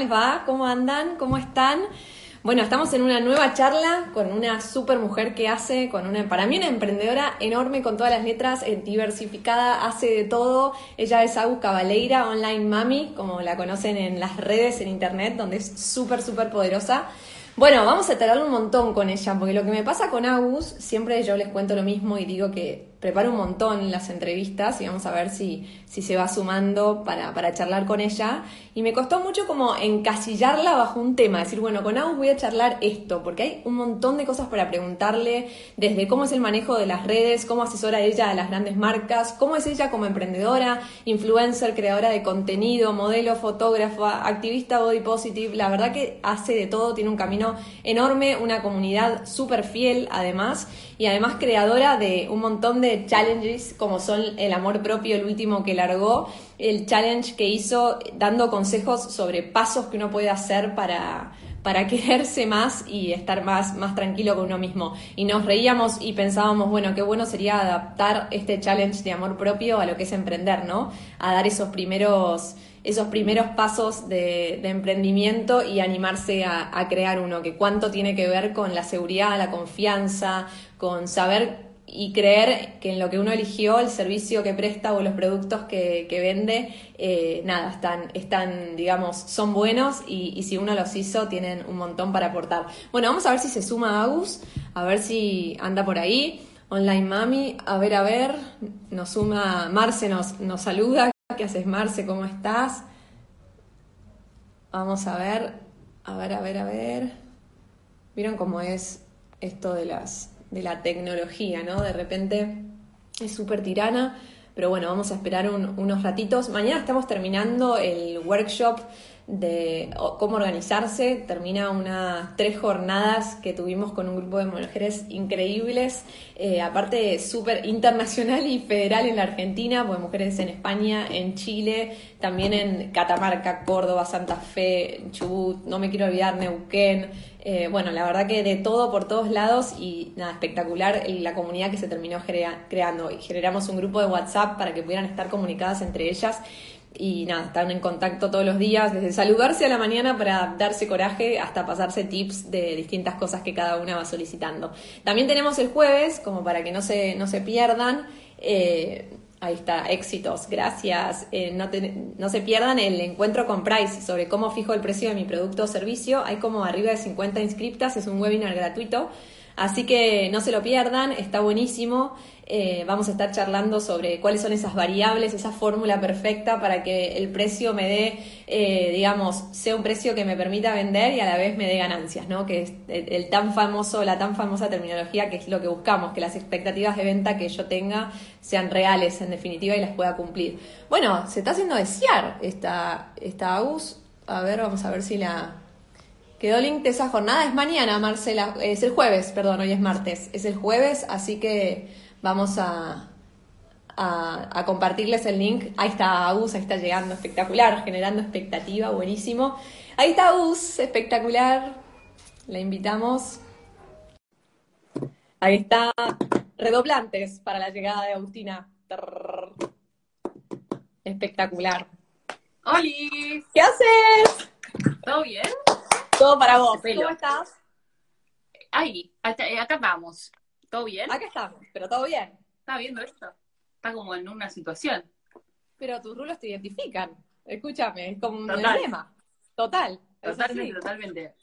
les va? ¿Cómo andan? ¿Cómo están? Bueno, estamos en una nueva charla con una super mujer que hace, con una, para mí una emprendedora enorme con todas las letras, eh, diversificada, hace de todo. Ella es Agus Cabaleira, online mami, como la conocen en las redes, en internet, donde es súper, súper poderosa. Bueno, vamos a tratar un montón con ella, porque lo que me pasa con Agus, siempre yo les cuento lo mismo y digo que preparo un montón las entrevistas y vamos a ver si, si se va sumando para, para charlar con ella. Y me costó mucho como encasillarla bajo un tema, decir, bueno, con Agus voy a charlar esto, porque hay un montón de cosas para preguntarle, desde cómo es el manejo de las redes, cómo asesora ella a las grandes marcas, cómo es ella como emprendedora, influencer, creadora de contenido, modelo, fotógrafa, activista body positive. La verdad que hace de todo, tiene un camino enorme, una comunidad súper fiel además, y además creadora de un montón de challenges como son el amor propio, el último que largó, el challenge que hizo dando consejos sobre pasos que uno puede hacer para, para quererse más y estar más, más tranquilo con uno mismo. Y nos reíamos y pensábamos, bueno, qué bueno sería adaptar este challenge de amor propio a lo que es emprender, ¿no? A dar esos primeros esos primeros pasos de, emprendimiento y animarse a, a, crear uno, que cuánto tiene que ver con la seguridad, la confianza, con saber y creer que en lo que uno eligió, el servicio que presta o los productos que, vende, eh, nada, están, están, digamos, son buenos y, si uno los hizo, tienen un montón para aportar. Bueno, vamos a ver si se suma Agus, a ver si anda por ahí. Online Mami, a ver, a ver, nos suma, Marce nos, nos saluda. ¿Qué haces, Marce? ¿Cómo estás? Vamos a ver, a ver, a ver, a ver. ¿Vieron cómo es esto de las de la tecnología, ¿no? De repente es súper tirana, pero bueno, vamos a esperar unos ratitos. Mañana estamos terminando el workshop de cómo organizarse. Termina unas tres jornadas que tuvimos con un grupo de mujeres increíbles, eh, aparte súper internacional y federal en la Argentina, pues mujeres en España, en Chile, también en Catamarca, Córdoba, Santa Fe, Chubut, no me quiero olvidar, Neuquén. Eh, bueno, la verdad que de todo por todos lados y nada, espectacular la comunidad que se terminó creando. Y generamos un grupo de WhatsApp para que pudieran estar comunicadas entre ellas y nada, están en contacto todos los días, desde saludarse a la mañana para darse coraje hasta pasarse tips de distintas cosas que cada una va solicitando. También tenemos el jueves, como para que no se, no se pierdan. Eh, ahí está, éxitos, gracias. Eh, no, no, se pierdan el encuentro con Price sobre cómo fijo el precio de mi producto o servicio. Hay como arriba de 50 inscriptas, es un webinar gratuito. Así que no se lo pierdan, está buenísimo. Eh, vamos a estar charlando sobre cuáles son esas variables, esa fórmula perfecta para que el precio me dé, eh, digamos, sea un precio que me permita vender y a la vez me dé ganancias, ¿no? Que es el, tan famoso, la tan famosa terminología que es lo que buscamos, que las expectativas de venta que yo tenga sean reales en definitiva y las pueda cumplir. Bueno, se está haciendo desear esta, esta AUS. A ver, vamos a ver si la, Quedó link de esa jornada. Es mañana, Marcela. Es el jueves, perdón, hoy es martes. Es el jueves, así que Vamos a, a, compartirles el link. Ahí está Agus, ahí está llegando, espectacular, generando expectativa, buenísimo. Ahí está Agus, espectacular. La invitamos. Ahí está, redoblantes para la llegada de Agustina. Espectacular. ¡Holi! ¿Qué haces? ¿Todo bien? Todo para vos. ¿Cómo estás? Ahí, acá vamos. ¿Todo bien? Acá estamos, pero todo bien. ¿Está viendo esto? Está como en una situación. Pero tus rulos te identifican. Escúchame, es como un problema. Total. Totalmente, totalmente.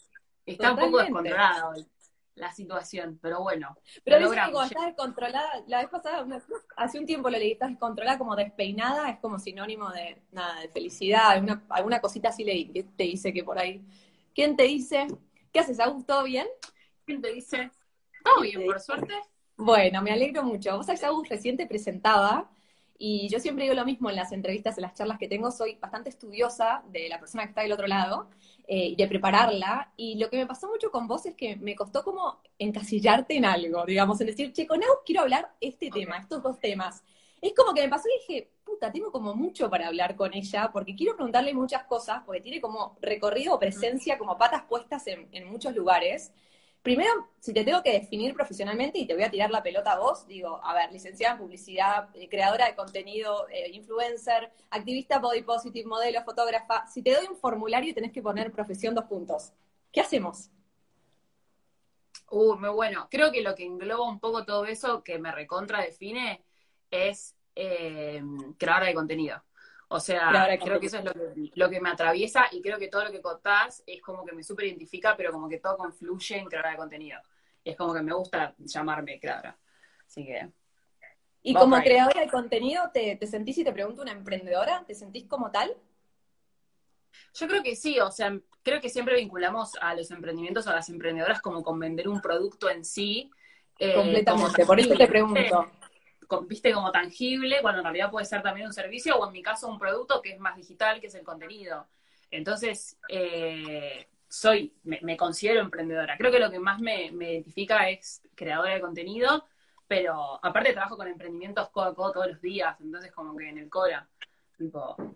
Está un poco descontrolada hoy la situación, pero bueno. Pero que cuando estás descontrolada, la vez pasada, hace un tiempo lo leí, estás descontrolada como despeinada, es como sinónimo de nada, de felicidad, alguna, alguna cosita así leí, que te dice que por ahí. ¿Quién te dice? ¿Qué haces, Agus? ¿Todo bien? ¿Quién te dice? Todo bien, por suerte. Bueno, me alegro mucho. Vos sabés, Agus, recién te presentaba y yo siempre digo lo mismo en las entrevistas, en las charlas que tengo, soy bastante estudiosa de la persona que está del otro lado eh, y de prepararla. Y lo que me pasó mucho con vos es que me costó como encasillarte en algo, digamos, en decir, che, con Agus quiero hablar este tema, estos dos temas. Es como que me pasó y dije, puta, tengo como mucho para hablar con ella, porque quiero preguntarle muchas cosas, porque tiene como recorrido o presencia, como patas puestas en, en muchos lugares. Primero, si te tengo que definir profesionalmente y te voy a tirar la pelota a vos, digo, a ver, licenciada en publicidad, eh, creadora de contenido, eh, influencer, activista body positive, modelo, fotógrafa, si te doy un formulario y tenés que poner profesión dos puntos, ¿qué hacemos? Uh, muy bueno. Creo que lo que engloba un poco todo eso que me recontra define es eh, creadora de contenido. O sea, creo que eso es lo que, me atraviesa y creo que todo lo que contás es como que me súper identifica, pero como que todo confluye en creadora de contenido. Y es como que me gusta llamarme creadora. Así que. ¿Y como creadora de contenido, ¿te, te sentís, y te pregunto, una emprendedora? ¿Te sentís como tal? Yo creo que sí, o sea, creo que siempre vinculamos a los emprendimientos, a las emprendedoras, como con vender un producto en sí. Eh, Completamente, por eso te pregunto viste como tangible, cuando en realidad puede ser también un servicio o en mi caso un producto que es más digital, que es el contenido. Entonces, eh, soy, me, considero emprendedora. Creo que lo que más me, identifica es creadora de contenido, pero aparte trabajo con emprendimientos codo a codo todos los días, entonces como que en el Cora.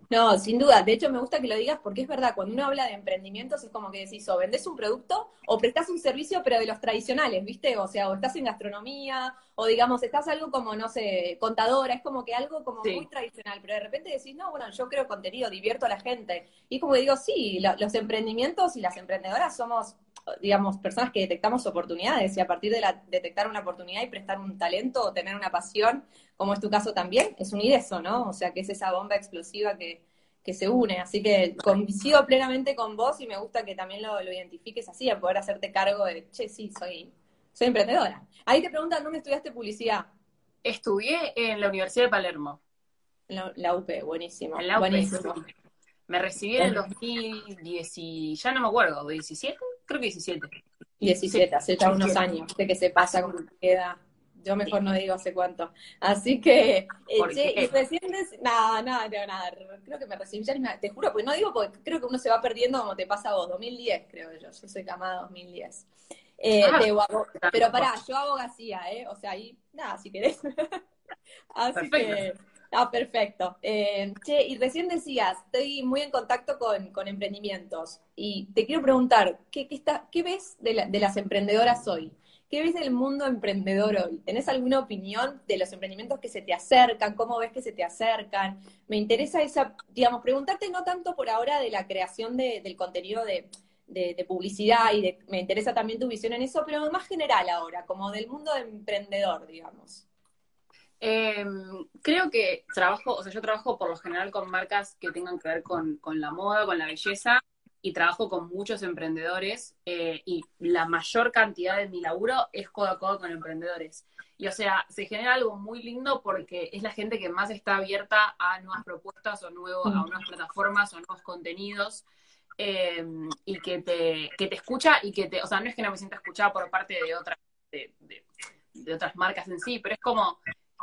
No, sin duda. De hecho, me gusta que lo digas porque es verdad, cuando uno habla de emprendimientos es como que decís, o vendes un producto o prestás un servicio, pero de los tradicionales, ¿viste? O sea, o estás en gastronomía, o digamos, estás algo como, no sé, contadora, es como que algo como muy tradicional, pero de repente decís, no, bueno, yo creo contenido, divierto a la gente. Y como que digo, sí, los emprendimientos y las emprendedoras somos digamos, personas que detectamos oportunidades y a partir de la, detectar una oportunidad y prestar un talento o tener una pasión, como es tu caso también, es unir eso, ¿no? O sea, que es esa bomba explosiva que, se une. Así que coincido plenamente con vos y me gusta que también lo, identifiques así, a poder hacerte cargo de, che, sí, soy, soy emprendedora. Ahí te preguntan, ¿dónde estudiaste publicidad? Estudié en la Universidad de Palermo. La, la UP, buenísimo. En la UP, buenísimo. Me recibí en el 2010, ya no me acuerdo, 17, creo que 17. 17, hace ya unos años, de que se pasa como queda. Yo mejor no digo hace cuánto. Así que, eh, y recién, nada, nada, no, nada, creo que me recibí, ya te juro, porque no digo porque creo que uno se va perdiendo como te pasa a vos, 2010 creo yo, yo soy camada 2010. Eh, ah, pero pará, yo abogacía, ¿eh? O sea, ahí, nada, si querés. Así que Ah, perfecto. Eh, che, y recién decías, estoy muy en contacto con, emprendimientos y te quiero preguntar, ¿qué, está, qué ves de, las emprendedoras hoy? ¿Qué ves del mundo emprendedor hoy? ¿Tenés alguna opinión de los emprendimientos que se te acercan? ¿Cómo ves que se te acercan? Me interesa esa, digamos, preguntarte no tanto por ahora de la creación del contenido de, de, publicidad y de, me interesa también tu visión en eso, pero más general ahora, como del mundo emprendedor, digamos. Em, creo que trabajo, o sea, yo trabajo por lo general con marcas que tengan que ver con, la moda, con la belleza, y trabajo con muchos emprendedores, eh, y la mayor cantidad de mi laburo es codo a codo con emprendedores. Y o sea, se genera algo muy lindo porque es la gente que más está abierta a nuevas propuestas o nuevo, a nuevas plataformas o nuevos contenidos. Em, y que te, que te escucha y que te, o sea, no es que no me sienta escuchada por parte de otras, de, de otras marcas en sí, pero es como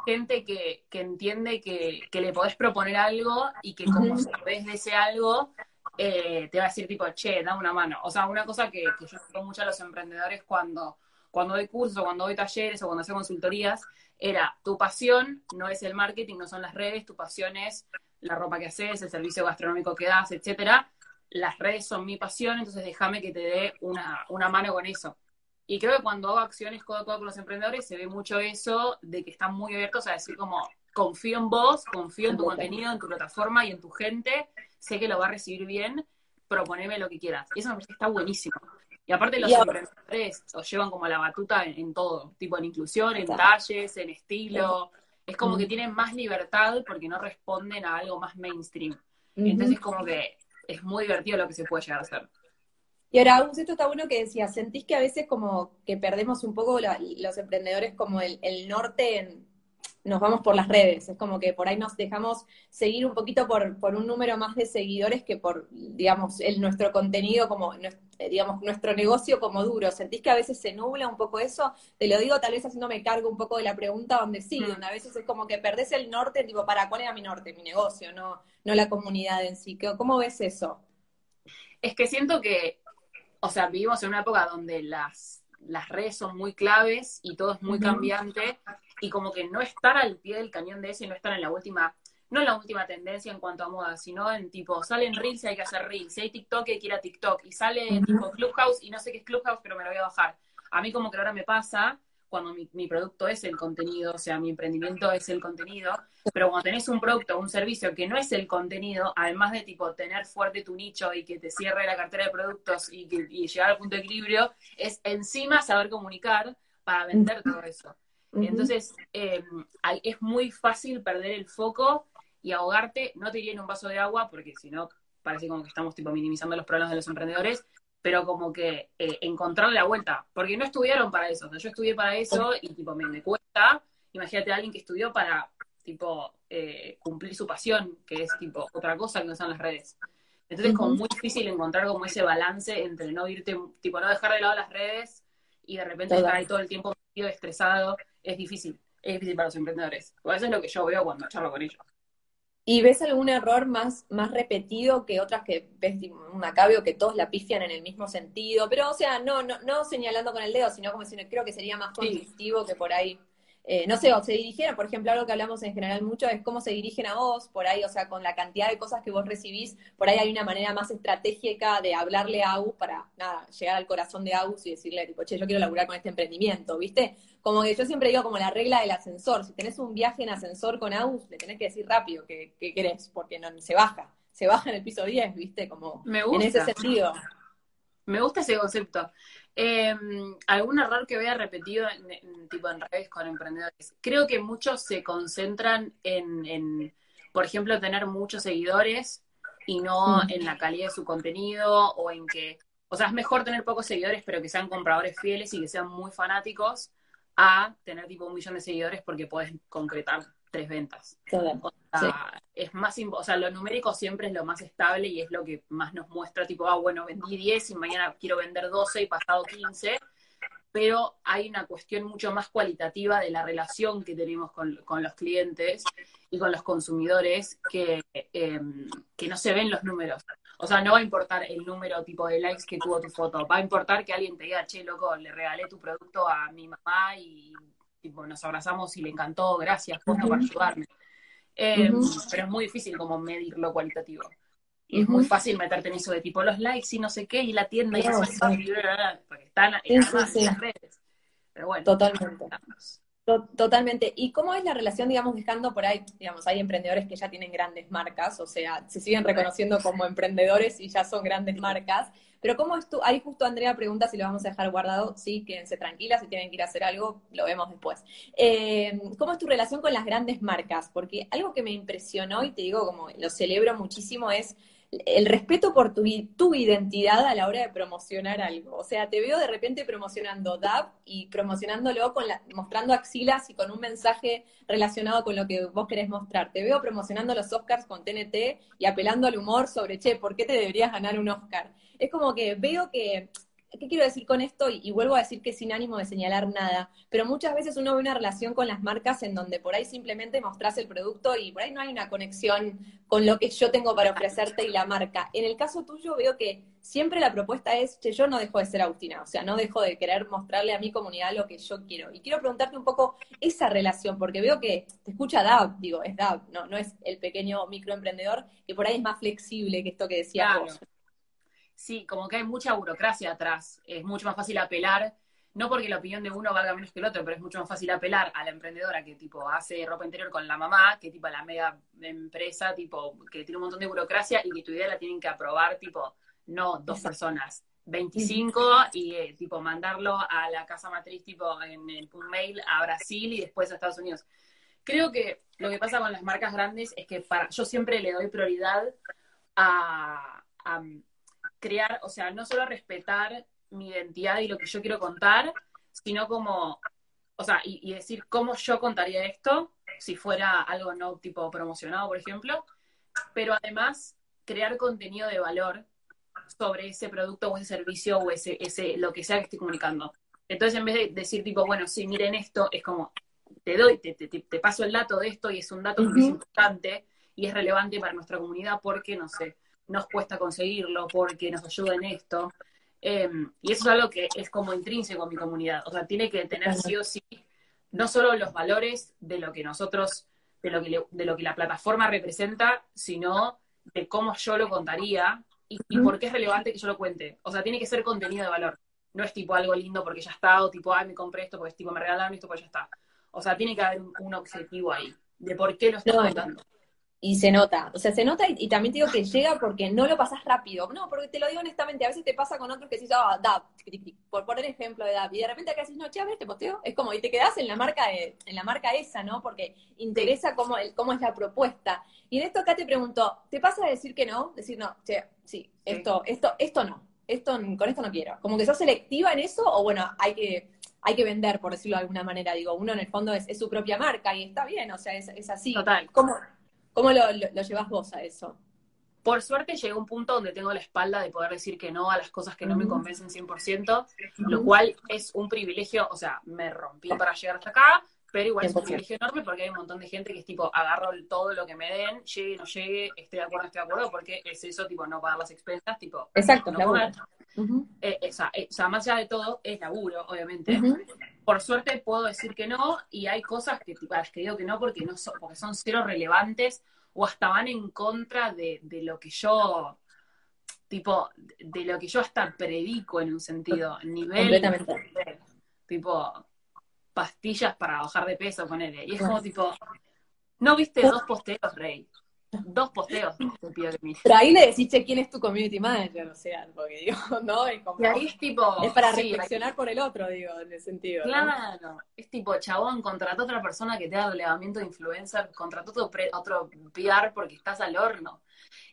gente que, entiende que, le podés proponer algo y que como sabes de ese algo, eh, te va a decir tipo, che, da una mano. O sea, una cosa que, yo escucho mucho a los emprendedores cuando, cuando doy cursos, cuando doy talleres o cuando hago consultorías, era tu pasión no es el marketing, no son las redes, tu pasión es la ropa que haces, el servicio gastronómico que das, etcétera. Las redes son mi pasión, entonces déjame que te dé una, una mano con eso. Y creo que cuando hago acciones codo a codo con los emprendedores se ve mucho eso de que están muy abiertos a decir como confío en vos, confío en tu contenido, en tu plataforma y en tu gente, sé que lo va a recibir bien, proponeme lo que quieras. Y eso me parece que está buenísimo. Y aparte los emprendedores os llevan como la batuta en, todo, tipo en inclusión, en talles, en estilo. Es como que tienen más libertad porque no responden a algo más mainstream. Entonces como que es muy divertido lo que se puede llegar a hacer. Y ahora, esto está bueno que decía, ¿sentís que a veces como que perdemos un poco los emprendedores como el, norte, nos vamos por las redes? Es como que por ahí nos dejamos seguir un poquito por, por un número más de seguidores que por, digamos, el, nuestro contenido como, digamos, nuestro negocio como duro. ¿Sentís que a veces se nubla un poco eso? Te lo digo tal vez haciéndome cargo un poco de la pregunta donde sí, mm. donde a veces es como que perdés el norte, tipo, ¿para cuál era mi norte? Mi negocio, no, no la comunidad en sí. ¿Cómo ves eso? Es que siento que o sea, vivimos en una época donde las, las redes son muy claves y todo es muy cambiante y como que no estar al pie del cañón de eso y no estar en la última, no en la última tendencia en cuanto a moda, sino en tipo, salen reels y hay que hacer reels, si hay TikTok hay que ir a TikTok y sale tipo Clubhouse y no sé qué es Clubhouse pero me lo voy a bajar. A mí como que ahora me pasa cuando mi, producto es el contenido, o sea, mi emprendimiento es el contenido, pero cuando tenés un producto o un servicio que no es el contenido, además de tipo tener fuerte tu nicho y que te cierre la cartera de productos y, llegar al punto de equilibrio, es encima saber comunicar para vender todo eso. Entonces, em, es muy fácil perder el foco y ahogarte, no te diría en un vaso de agua, porque si no, parece como que estamos tipo minimizando los problemas de los emprendedores, pero como que eh, encontrar la vuelta, porque no estudiaron para eso, yo estudié para eso y tipo me, cuesta, imagínate a alguien que estudió para tipo eh, cumplir su pasión, que es tipo otra cosa que no son las redes. Entonces es como muy difícil encontrar como ese balance entre no irte, tipo no dejar de lado las redes y de repente estar ahí todo el tiempo estresado, es difícil, es difícil para los emprendedores. eso es lo que yo veo cuando charlo con ellos. ¿Y ves algún error más, más repetido que otras que ves un acabio que todos la pifian en el mismo sentido? Pero, o sea, no, no, no señalando con el dedo, sino como si creo que sería más constructivo que por ahí eh, no sé, o se dirigieron, por ejemplo, algo que hablamos en general mucho es cómo se dirigen a vos, por ahí, o sea, con la cantidad de cosas que vos recibís, por ahí hay una manera más estratégica de hablarle a Agus para, nada, llegar al corazón de Agus y decirle, tipo, che, yo quiero laburar con este emprendimiento, ¿viste? Como que yo siempre digo como la regla del ascensor, si tenés un viaje en ascensor con Agus, le tenés que decir rápido que, querés, porque no, se baja, se baja en el piso 10, ¿viste? Como Me gusta. en ese sentido. Me gusta ese concepto. Eh, ¿Algún error que vea repetido en, tipo en redes con emprendedores? Creo que muchos se concentran en, por ejemplo, tener muchos seguidores y no mm. en la calidad de su contenido o en que, o sea, es mejor tener pocos seguidores pero que sean compradores fieles y que sean muy fanáticos a tener tipo un millón de seguidores porque puedes concretar tres ventas. Es más, o sea, lo numérico siempre es lo más estable y es lo que más nos muestra, tipo, ah, bueno, vendí 10 y mañana quiero vender 12 y pasado 15, pero hay una cuestión mucho más cualitativa de la relación que tenemos con, los clientes y con los consumidores que, em, que no se ven los números. O sea, no va a importar el número tipo de likes que tuvo tu foto, va a importar que alguien te diga, che, loco, le regalé tu producto a mi mamá y tipo, nos abrazamos y le encantó, gracias, por ayudarme. Em, pero es muy difícil como medir lo cualitativo. Y es muy fácil meterte en eso de tipo los likes y no sé qué, y la tienda y eso, porque están en las redes. Pero bueno, totalmente. Totalmente. ¿Y cómo es la relación, digamos, dejando por ahí, digamos, hay emprendedores que ya tienen grandes marcas, o sea, se siguen reconociendo como emprendedores y ya son grandes marcas, pero ¿cómo es tú? Ahí justo Andrea pregunta si lo vamos a dejar guardado. Sí, quédense tranquilas, si tienen que ir a hacer algo, lo vemos después. Eh, ¿Cómo es tu relación con las grandes marcas? Porque algo que me impresionó y te digo como lo celebro muchísimo es el respeto por tu, tu, identidad a la hora de promocionar algo. O sea, te veo de repente promocionando DAP y promocionándolo con la, mostrando axilas y con un mensaje relacionado con lo que vos querés mostrar. Te veo promocionando los Oscars con TNT y apelando al humor sobre, che, ¿por qué te deberías ganar un Oscar? Es como que veo que ¿Qué quiero decir con esto? Y, vuelvo a decir que sin ánimo de señalar nada, pero muchas veces uno ve una relación con las marcas en donde por ahí simplemente mostrás el producto y por ahí no hay una conexión con lo que yo tengo para ofrecerte y la marca. En el caso tuyo veo que siempre la propuesta es, que yo no dejo de ser Agustina, o sea, no dejo de querer mostrarle a mi comunidad lo que yo quiero. Y quiero preguntarte un poco esa relación, porque veo que te escucha DAB, digo, es DAB, no, no es el pequeño microemprendedor, que por ahí es más flexible que esto que decías vos sí, como que hay mucha burocracia atrás. Es mucho más fácil apelar, no porque la opinión de uno valga menos que el otro, pero es mucho más fácil apelar a la emprendedora que tipo hace ropa interior con la mamá, que tipo a la mega empresa, tipo, que tiene un montón de burocracia y que tu idea la tienen que aprobar, tipo, no dos personas, 25 y eh, tipo mandarlo a la casa matriz tipo en, un mail a Brasil y después a Estados Unidos. Creo que lo que pasa con las marcas grandes es que para, yo siempre le doy prioridad a crear, o sea, no solo respetar mi identidad y lo que yo quiero contar, sino como, o sea, y, decir cómo yo contaría esto si fuera algo no tipo promocionado, por ejemplo, pero además crear contenido de valor sobre ese producto o ese servicio o ese, ese lo que sea que estoy comunicando. Entonces, en vez de decir tipo, bueno, sí, miren esto, es como, te doy, te, te, te paso el dato de esto y es un dato muy importante y es relevante para nuestra comunidad porque, no sé, nos cuesta conseguirlo, porque nos ayuda en esto. Em, y eso es algo que es como intrínseco en mi comunidad. O sea, tiene que tener sí o sí no solo los valores de lo que nosotros, de lo que, de lo que la plataforma representa, sino de cómo yo lo contaría y, por qué es relevante que yo lo cuente. O sea, tiene que ser contenido de valor. no es tipo algo lindo porque ya está, o tipo, ay, me compré esto porque es tipo, me regalaron esto porque ya está. O sea, tiene que haber un, objetivo ahí, de por qué lo estás contando. Y se nota, o sea, se nota y, también te digo que llega porque no lo pasas rápido. No, porque te lo digo honestamente, a veces te pasa con otros que decís, ah, DAP, por poner ejemplo de DAP, y de repente acá decís, no, che, a ver, te posteo. Es como, y te quedas en la marca de, en la marca esa, ¿no? Porque interesa cómo, el, cómo es la propuesta. Y en esto acá te pregunto, ¿te pasa a decir que no? Decir, no, che, sí, esto, esto, esto no, esto, con esto no quiero. Como que sos selectiva en eso, o bueno, hay que, hay que vender, por decirlo de alguna manera. Digo, uno en el fondo es, su propia marca y está bien, o sea, es, es así. Total. ¿Cómo, ¿Cómo lo, lo, llevas vos a eso? Por suerte llegué a un punto donde tengo la espalda de poder decir que no a las cosas que no me convencen 100%, lo cual es un privilegio, o sea, me rompí para llegar hasta acá, pero igual es un privilegio enorme porque hay un montón de gente que es tipo, agarro todo lo que me den, llegue, no llegue, esté de acuerdo, esté de acuerdo, porque es eso, tipo, no pagar las expensas, tipo, Exacto, no eh, o, sea, más allá de todo, es laburo, obviamente. Por suerte puedo decir que no, y hay cosas que, tipo, las que digo que no porque, no son, porque son cero relevantes o hasta van en contra de, lo que yo, tipo, de lo que yo hasta predico en un sentido, nivel. Completamente. Tipo, pastillas para bajar de peso, con él. Y es como tipo, ¿no viste dos posteos, Rey? Dos posteos te pido que Pero ahí le decís, che, ¿quién es tu community manager? O sea, porque digo, ¿no? Es como, y ahí es tipo... Es para reflexionar por el otro, digo, en el sentido. Claro, es tipo, chabón, contrató a otra persona que te haga relevamiento de influencer, contrató otro, otro PR porque estás al horno.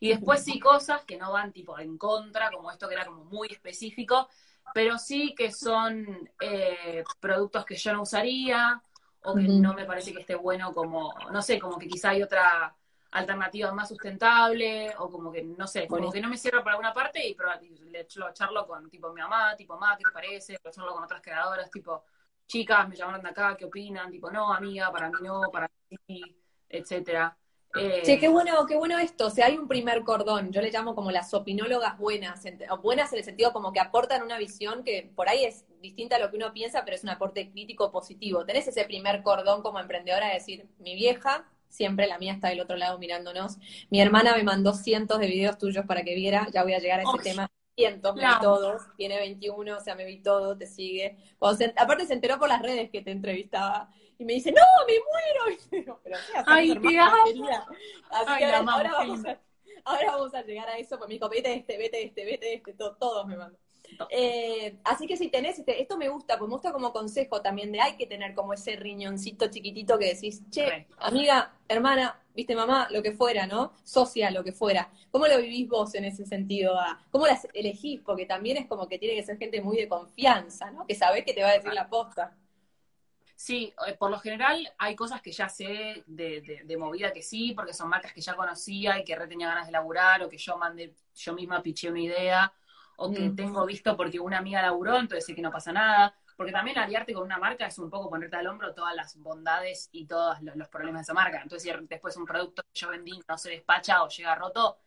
Y después sí cosas que no van tipo en contra, como esto que era como muy específico, pero sí que son eh, productos que yo no usaría o que no me parece que esté bueno como, no sé, como que quizá hay otra alternativa más sustentable, o como que, no sé, como que no me cierro por alguna parte y, pero, le lo charlo con tipo mi mamá, tipo, mamá, ¿qué te parece? Lo charlo con otras creadoras, tipo, chicas, me llamaron de acá, ¿qué opinan? Tipo, no, amiga, para mí no, para mí, etcétera. Eh, sí, qué bueno, qué bueno esto. O sea, hay un primer cordón. Yo le llamo como las opinólogas buenas, buenas en el sentido como que aportan una visión que por ahí es distinta a lo que uno piensa, pero es un aporte crítico positivo. Tenés ese primer cordón como emprendedora de decir, mi vieja siempre la mía está del otro lado mirándonos. Mi hermana me mandó cientos de videos tuyos para que viera, ya voy a llegar a ese tema. Cientos, me vi todos, tiene 21, o sea, me vi todo, te sigue. aparte se enteró por las redes que te entrevistaba y me dice, no, me muero. Pero, Ay, te amo. Así que ahora, vamos a, ahora, vamos a, llegar a eso, pues me dijo, vete este, vete este, vete este, todos me mandan. Eh, así que si tenés, este, esto me gusta, pues me gusta como consejo también de hay que tener como ese riñoncito chiquitito que decís, che, amiga, hermana, viste mamá, lo que fuera, ¿no? Socia, lo que fuera. ¿Cómo lo vivís vos en ese sentido? ¿Cómo las elegís? Porque también es como que tiene que ser gente muy de confianza, ¿no? Que sabés que te va a decir la posta. Sí, eh, por lo general hay cosas que ya sé de, de, movida que sí, porque son marcas que ya conocía y que retenía ganas de laburar, o que yo mandé, yo misma piché una idea, o que mm. tengo visto porque una amiga laburó, entonces sé que no pasa nada. Porque también aliarte con una marca es un poco ponerte al hombro todas las bondades y todos los, problemas de esa marca. Entonces, si después un producto que yo vendí no se despacha o llega roto,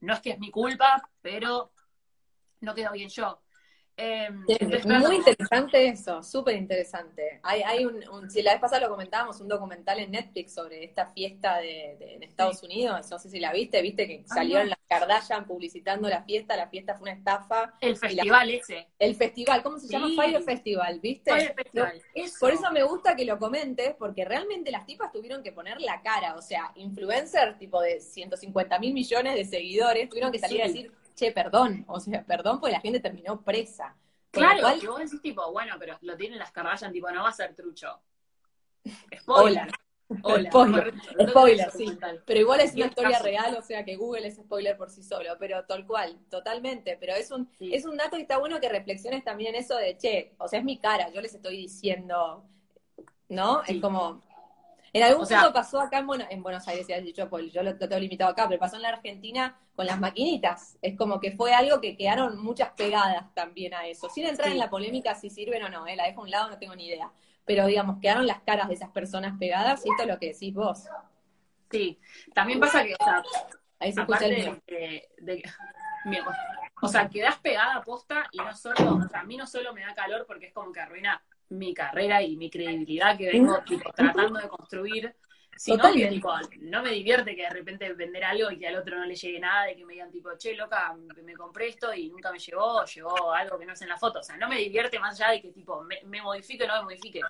no es que es mi culpa, pero no quedo bien yo. Eh, muy interesante eso, súper interesante. Hay, hay un, si la vez pasada lo comentábamos, un documental en Netflix sobre esta fiesta de, en Estados Unidos, no sé si la viste, viste que salieron las Kardashian publicitando la fiesta, la fiesta fue una estafa. El festival ese. El festival, ¿cómo se llama? Fire Festival, ¿viste? Fire Festival. Por eso me gusta que lo comentes, porque realmente las tipas tuvieron que poner la cara, o sea, influencers tipo de 150 mil millones de seguidores, tuvieron que salir a decir che, perdón, o sea, perdón, pues la gente terminó presa. Claro, que vos decís tipo, bueno, pero lo tienen las Kardashian, tipo, no va a ser trucho. Spoiler. Hola. spoiler, spoiler sí. Pero igual es una historia real, o sea que Google es spoiler por sí solo, pero tal cual, totalmente. Pero es un, es un dato y está bueno que reflexiones también eso de, che, o sea, es mi cara, yo les estoy diciendo, ¿no? Es como, en algún momento pasó acá en, Buenos Aires, si has dicho, pues yo lo, tengo limitado acá, pero pasó en la Argentina con las maquinitas. Es como que fue algo que quedaron muchas pegadas también a eso. Sin entrar en la polémica si sirven o no, ¿eh? la dejo a un lado, no tengo ni idea. Pero digamos, quedaron las caras de esas personas pegadas y esto es lo que decís vos. Sí, también pasa que, o sea, Ahí se escucha el de, o sea, quedás pegada a posta y no solo, o sea, a mí no solo me da calor porque es como que arruina mi carrera y mi credibilidad que vengo tratando de construir, Si no, tipo, no me divierte que de repente vender algo y que al otro no le llegue nada y que me digan tipo, che, loca, me compré esto y nunca me llegó, llegó algo que no es en la foto. O sea, no me divierte más allá de que tipo me, modifique o no me modifique.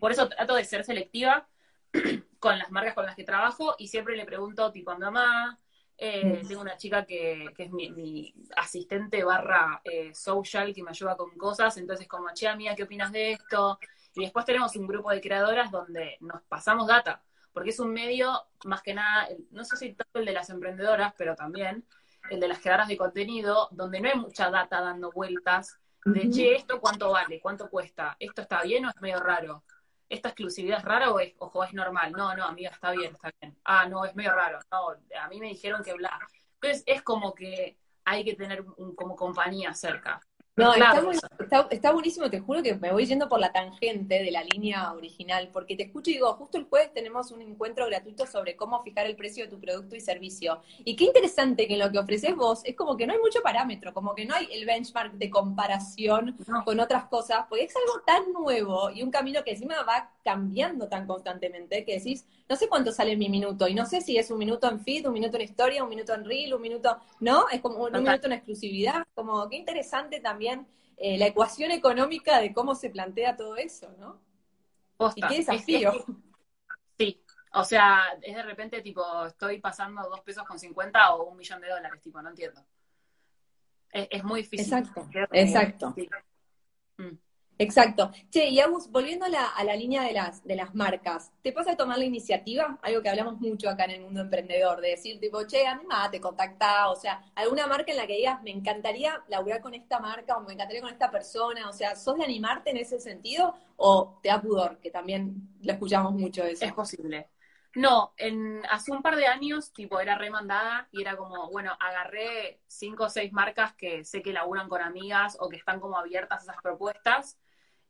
Por eso trato de ser selectiva con las marcas con las que trabajo y siempre le pregunto tipo a mi mamá, eh, tengo una chica que, es mi, asistente barra eh, social que me ayuda con cosas, entonces como, che, amiga, ¿qué opinas de esto? Y después tenemos un grupo de creadoras donde nos pasamos data porque es un medio, más que nada, no sé si tanto el de las emprendedoras, pero también el de las creadoras de contenido, donde no hay mucha data dando vueltas de, che, ¿esto cuánto vale? ¿Cuánto cuesta? ¿Esto está bien o es medio raro? ¿Esta exclusividad es rara o es, ojo, es normal? No, no, amiga, está bien, está bien. Ah, no, es medio raro. No, a mí me dijeron que bla. Entonces es como que hay que tener un, como compañía cerca. No, está, buenísimo, te juro que me voy yendo por la tangente de la línea original, porque te escucho y digo, justo el jueves tenemos un encuentro gratuito sobre cómo fijar el precio de tu producto y servicio. Y qué interesante que en lo que ofreces vos es como que no hay mucho parámetro, como que no hay el benchmark de comparación con otras cosas, porque es algo tan nuevo y un camino que encima va cambiando tan constantemente que decís, no sé cuánto sale mi minuto, y no sé si es un minuto en feed, un minuto en historia, un minuto en reel, un minuto, ¿no? Es como un minuto en exclusividad, como qué interesante también eh, la ecuación económica de cómo se plantea todo eso, ¿no? y qué desafío. sí, o sea, es de repente tipo, estoy pasando dos pesos con 50 o un millón de dólares, tipo, no entiendo. Es, muy difícil. Exacto, exacto. Mm. Exacto. Che, y Agus, volviendo a la, a la, línea de las, de las marcas, ¿te pasa a tomar la iniciativa? Algo que hablamos mucho acá en el mundo emprendedor, de decir, tipo, che, te contacta, o sea, alguna marca en la que digas, me encantaría laburar con esta marca o me encantaría con esta persona, o sea, ¿sos de animarte en ese sentido o te da pudor? Que también lo escuchamos mucho eso. Es posible. No, en, hace un par de años, tipo, era remandada y era como, bueno, agarré cinco o seis marcas que sé que laburan con amigas o que están como abiertas a esas propuestas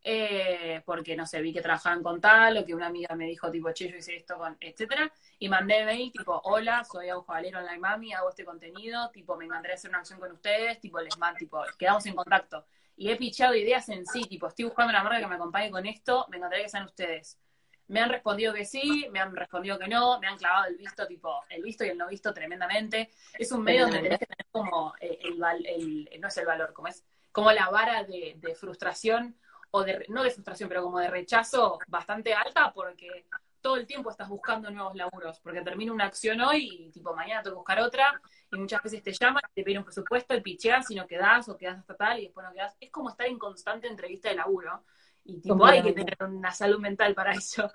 eh, porque no sé, vi que trabajaban con tal, o que una amiga me dijo, tipo, che, yo hice esto con, etcétera, y mandé mail, tipo, hola, soy Aujo Valero Online Mami, hago este contenido, tipo, me encantaría hacer una acción con ustedes, tipo, les mando, tipo, quedamos en contacto. Y he pichado ideas en sí, tipo, estoy buscando una marca que me acompañe con esto, me encantaría que sean ustedes. Me han respondido que sí, me han respondido que no, me han clavado el visto, tipo, el visto y el no visto tremendamente. Es un medio donde tenés que tener como eh, el, el, no es el valor, como es, como la vara de frustración o de, no de frustración, pero como de rechazo bastante alta porque todo el tiempo estás buscando nuevos laburos, porque termina una acción hoy y tipo mañana te que buscar otra y muchas veces te llaman, te piden un presupuesto y picheas y no quedas o quedas hasta tal y después no quedas. Es como estar en constante entrevista de laburo y tipo hay que tener una salud mental para eso.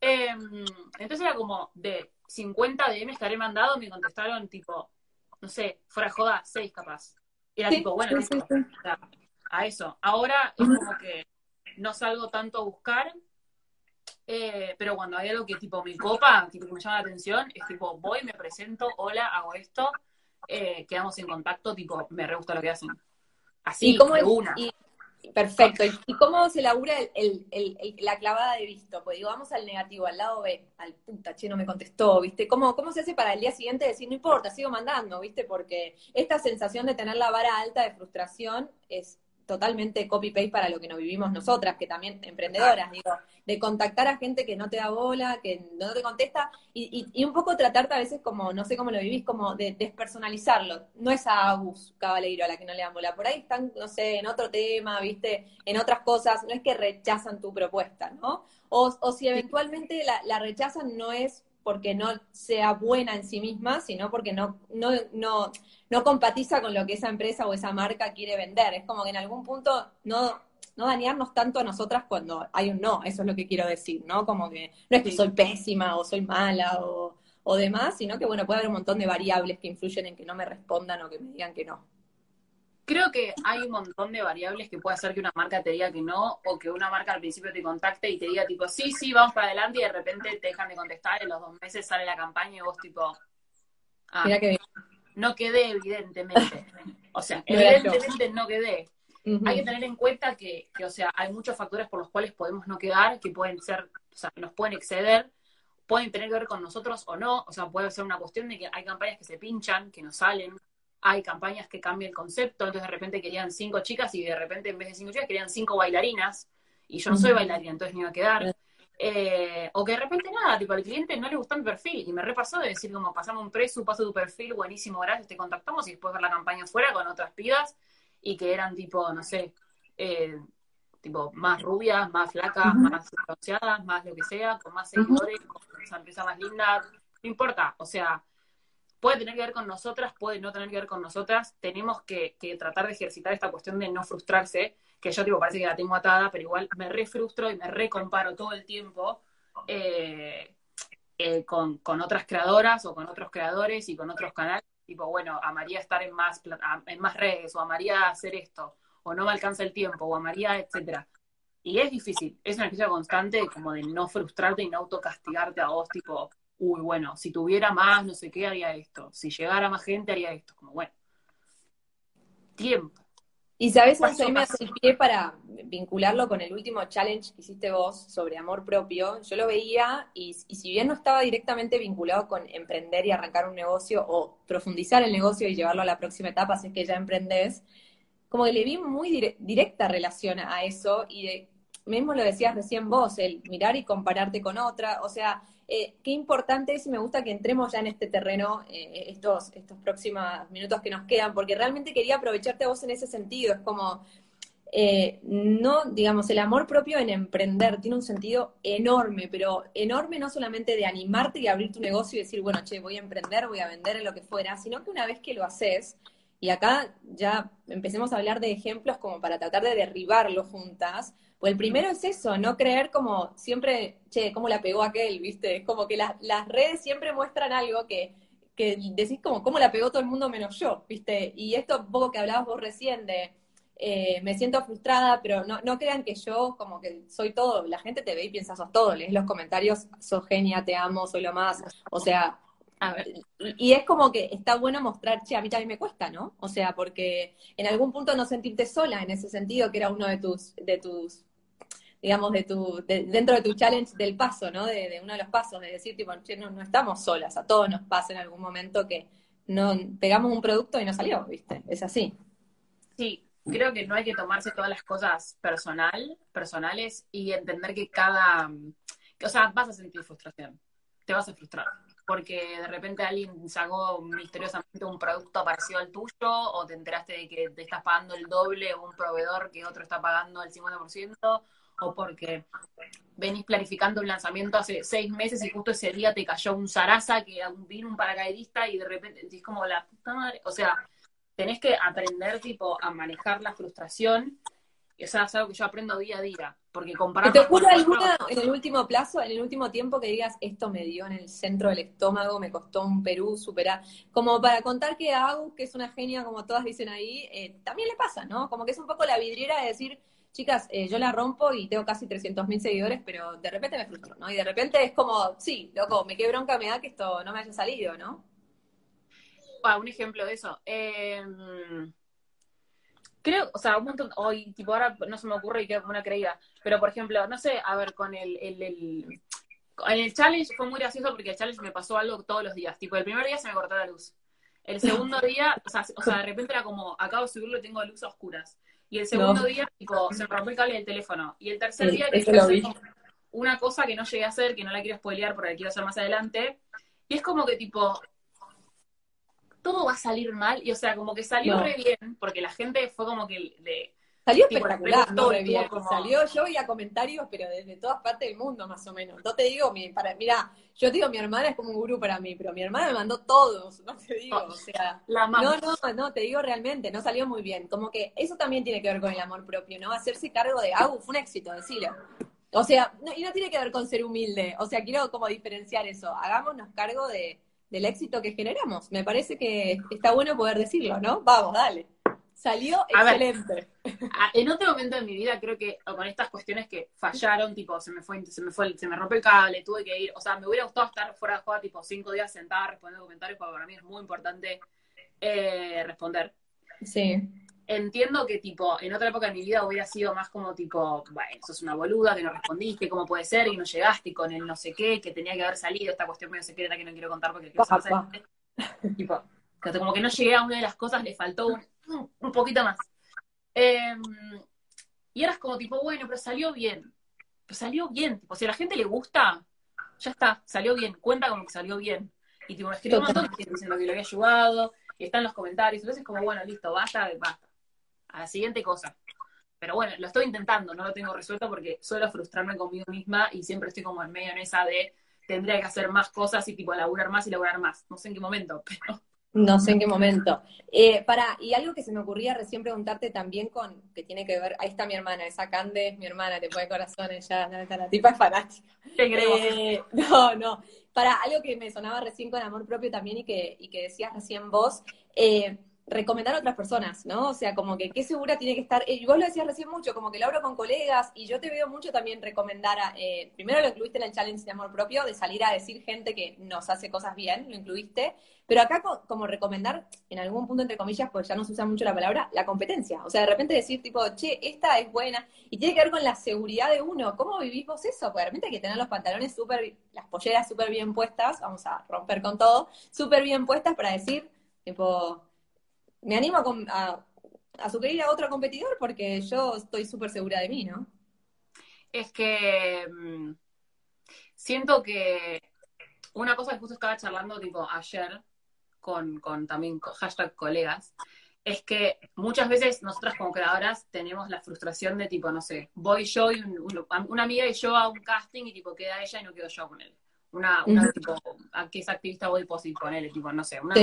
Em, entonces era como de 50 DMs que había mandado, me contestaron tipo, no sé, fuera joda, 6 capaz. era tipo, bueno, a eso. Ahora es como que no salgo tanto a buscar, eh, pero cuando hay algo que tipo me copa, tipo que me llama la atención, es tipo, voy, me presento, hola, hago esto, eh, quedamos en contacto, tipo, me re gusta lo que hacen. Así, como de una. perfecto. ¿Y cómo se labura la clavada de visto? Pues digo, vamos al negativo, al lado B, al puta, che, no me contestó, ¿viste? ¿Cómo, ¿Cómo se hace para el día siguiente decir, no importa, sigo mandando, ¿viste? Porque esta sensación de tener la vara alta de frustración es totalmente copy-paste para lo que nos vivimos nosotras, que también emprendedoras, digo, de contactar a gente que no te da bola, que no te contesta, y, y, un poco tratarte a veces como, no sé cómo lo vivís, como de despersonalizarlo. No es a Agus Cabaleiro a la que no le dan bola, por ahí están, no sé, en otro tema, viste, en otras cosas, no es que rechazan tu propuesta, ¿no? O, o si eventualmente la, la rechazan, no es porque no sea buena en sí misma, sino porque no, no, no, no compatiza con lo que esa empresa o esa marca quiere vender. Es como que en algún punto no, no dañarnos tanto a nosotras cuando hay un no, eso es lo que quiero decir, ¿no? Como que no es que soy pésima o soy mala o, o demás, sino que bueno, puede haber un montón de variables que influyen en que no me respondan o que me digan que no. Creo que hay un montón de variables que puede hacer que una marca te diga que no, o que una marca al principio te contacte y te diga tipo, sí, sí, vamos para adelante, y de repente te dejan de contestar, en los dos meses sale la campaña y vos tipo, ah, Mira que no quedé evidentemente. O sea, evidentemente no quedé. Hay que tener en cuenta que, que, o sea, hay muchos factores por los cuales podemos no quedar, que pueden ser, o sea, nos pueden exceder, pueden tener que ver con nosotros o no, o sea, puede ser una cuestión de que hay campañas que se pinchan, que no salen, hay campañas que cambian el concepto, entonces de repente querían cinco chicas y de repente en vez de cinco chicas querían cinco bailarinas y yo no soy bailarina, entonces no iba a quedar. Eh, o que de repente nada, tipo al cliente no le gusta mi perfil y me repasó de decir como pasamos un precio, paso tu perfil, buenísimo, gracias, te contactamos y después ver la campaña fuera con otras pibas y que eran tipo, no sé, eh, tipo más rubias, más flacas, más bronceadas, más lo que sea, con más seguidores, con esa empresa más linda, no importa, o sea, puede tener que ver con nosotras, puede no tener que ver con nosotras, tenemos que, tratar de ejercitar esta cuestión de no frustrarse, que yo tipo parece que la tengo atada, pero igual me refrustro y me recomparo todo el tiempo eh, eh, con, otras creadoras o con otros creadores y con otros canales, tipo, bueno, amaría estar en más, en más redes o amaría hacer esto, o no me alcanza el tiempo, o amaría, etcétera. Y es difícil, es una ejercicio constante como de no frustrarte y no autocastigarte a vos, tipo, uy, bueno, si tuviera más, no sé qué, haría esto. Si llegara más gente, haría esto. Como, bueno, tiempo. Y sabes, a mí me hace pie para vincularlo con el último challenge que hiciste vos sobre amor propio. Yo lo veía y, si bien no estaba directamente vinculado con emprender y arrancar un negocio o profundizar el negocio y llevarlo a la próxima etapa, si es que ya emprendés, como que le vi muy directa relación a eso y de, mismo lo decías recién vos, el mirar y compararte con otra, o sea, eh, qué importante es y me gusta que entremos ya en este terreno eh, estos, estos próximos minutos que nos quedan, porque realmente quería aprovecharte a vos en ese sentido. Es como, eh, no, digamos, el amor propio en emprender tiene un sentido enorme, pero enorme no solamente de animarte y abrir tu negocio y decir, bueno, che, voy a emprender, voy a vender lo que fuera, sino que una vez que lo haces, y acá ya empecemos a hablar de ejemplos como para tratar de derribarlo juntas, pues el primero es eso, no creer como siempre, che, cómo la pegó aquel, ¿viste? Es como que las redes siempre muestran algo que, que decís como, cómo la pegó todo el mundo menos yo, ¿viste? Y esto un poco que hablabas vos recién de, eh, me siento frustrada, pero no, no crean que yo como que soy todo, la gente te ve y piensa sos todo, lees los comentarios, sos genia, te amo, soy lo más, o sea, y es como que está bueno mostrar, che, a mí también me cuesta, ¿no? O sea, porque en algún punto no sentirte sola en ese sentido, que era uno de tus, de tus digamos, de tu, dentro de tu challenge del paso, ¿no? De, uno de los pasos, de decir, tipo, che, no, no estamos solas, a todos nos pasa en algún momento que no pegamos un producto y no salió, ¿viste? Es así. Sí, creo que no hay que tomarse todas las cosas personal, personales y entender que cada, o sea, vas a sentir frustración, te vas a frustrar porque de repente alguien sacó misteriosamente un producto parecido al tuyo o te enteraste de que te estás pagando el doble un proveedor que otro está pagando el 50% o porque venís planificando un lanzamiento hace seis meses y justo ese día te cayó un zaraza que vino un paracaidista y de repente decís como la puta madre, o sea, tenés que aprender tipo a manejar la frustración eso es algo que yo aprendo día a día. Porque comparar. ¿Te ocurre alguna en el último plazo, en el último tiempo que digas, esto me dio en el centro del estómago, me costó un Perú superar? Como para contar que a Agus, que es una genia, como todas dicen ahí, eh, también le pasa, ¿no? Como que es un poco la vidriera de decir, chicas, eh, yo la rompo y tengo casi 300.000 seguidores, pero de repente me frustro, ¿no? Y de repente es como, sí, loco, me qué bronca me da que esto no me haya salido, ¿no? Ah, un ejemplo de eso. Eh creo, o sea, un montón, hoy, tipo, ahora no se me ocurre y queda como una creída, pero por ejemplo, no sé, a ver, con el, el, el, en el challenge fue muy gracioso porque el challenge me pasó algo todos los días, tipo, el primer día se me cortó la luz, el segundo día, o sea, o sea de repente era como, acabo de subirlo y tengo luz a oscuras, y el segundo día, tipo, se me rompió el cable del teléfono, y el tercer día que una cosa que no llegué a hacer, que no la quiero spoilear porque la quiero hacer más adelante, y es como que tipo, todo va a salir mal, y o sea, como que salió re bien, porque la gente fue como que le... Salió espectacular, no re bien. Salió, yo veía comentarios, pero desde todas partes del mundo, más o menos. No te digo, mi, para, mira, yo digo, mi hermana es como un gurú para mí, pero mi hermana me mandó todos, no te digo, o sea... La no, no, no, te digo realmente, no salió muy bien. Como que eso también tiene que ver con el amor propio, ¿no? Hacerse cargo de, ah, fue un éxito, decirlo. O sea, y no tiene que ver con ser humilde, o sea, quiero como diferenciar eso. Hagámonos cargo de del éxito que generamos. Me parece que está bueno poder decirlo, ¿no? Vamos, dale. Salió excelente. en otro momento de mi vida creo que con estas cuestiones que fallaron, tipo, se me fue, se me fue, se me rompió el cable, tuve que ir, o sea, me hubiera gustado estar fuera de juego tipo cinco días sentada respondiendo comentarios, porque para mí es muy importante eh, responder. Sí entiendo que tipo, en otra época de mi vida hubiera sido más como tipo, bueno, sos una boluda, que no respondiste, cómo puede ser, y no llegaste con el no sé qué, que tenía que haber salido, esta cuestión medio secreta que no quiero contar porque quiero saber tipo, como que no llegué a una de las cosas, le faltó un, poquito más. Em, y eras como tipo, bueno, pero salió bien. pues salió bien. O si a la gente le gusta, ya está, salió bien, cuenta como que salió bien. Y tipo, me escribió un montón de gente diciendo que lo había ayudado, y está en los comentarios. Entonces, como, bueno, listo, basta, basta. A la siguiente cosa. Pero bueno, lo estoy intentando, no lo tengo resuelto porque suelo frustrarme conmigo misma y siempre estoy como en medio en esa de tendría que hacer más cosas y tipo laburar más y laburar más. No sé en qué momento, pero no sé en qué momento. Eh, para, y algo que se me ocurría recién preguntarte también con, que tiene que ver, ahí está mi hermana, esa Cande es mi hermana, te pone corazones ya, la tipa es fanática. Te eh, no, no. Para algo que me sonaba recién con amor propio también y que, y que decías recién vos, eh, recomendar a otras personas, ¿no? O sea, como que qué segura tiene que estar. Eh, y vos lo decías recién mucho, como que lo hablo con colegas y yo te veo mucho también recomendar, a, eh, primero lo incluiste en el challenge de amor propio, de salir a decir gente que nos hace cosas bien, lo incluiste, pero acá como recomendar, en algún punto entre comillas, pues ya no se usa mucho la palabra, la competencia. O sea, de repente decir tipo, che, esta es buena, y tiene que ver con la seguridad de uno. ¿Cómo vivís vos eso? De repente hay que tener los pantalones súper, las polleras súper bien puestas, vamos a romper con todo, súper bien puestas para decir, tipo, me animo a, a, sugerir a otro competidor porque yo estoy súper segura de mí, ¿no? Es que mm, siento que una cosa que justo estaba charlando tipo ayer con, con también con hashtag colegas, es que muchas veces nosotras como creadoras tenemos la frustración de tipo, no sé, voy yo y una amiga y yo a un casting y tipo queda ella y no quedo yo con él. Una, una tipo, a que es activista body positive con él, tipo, no sé, una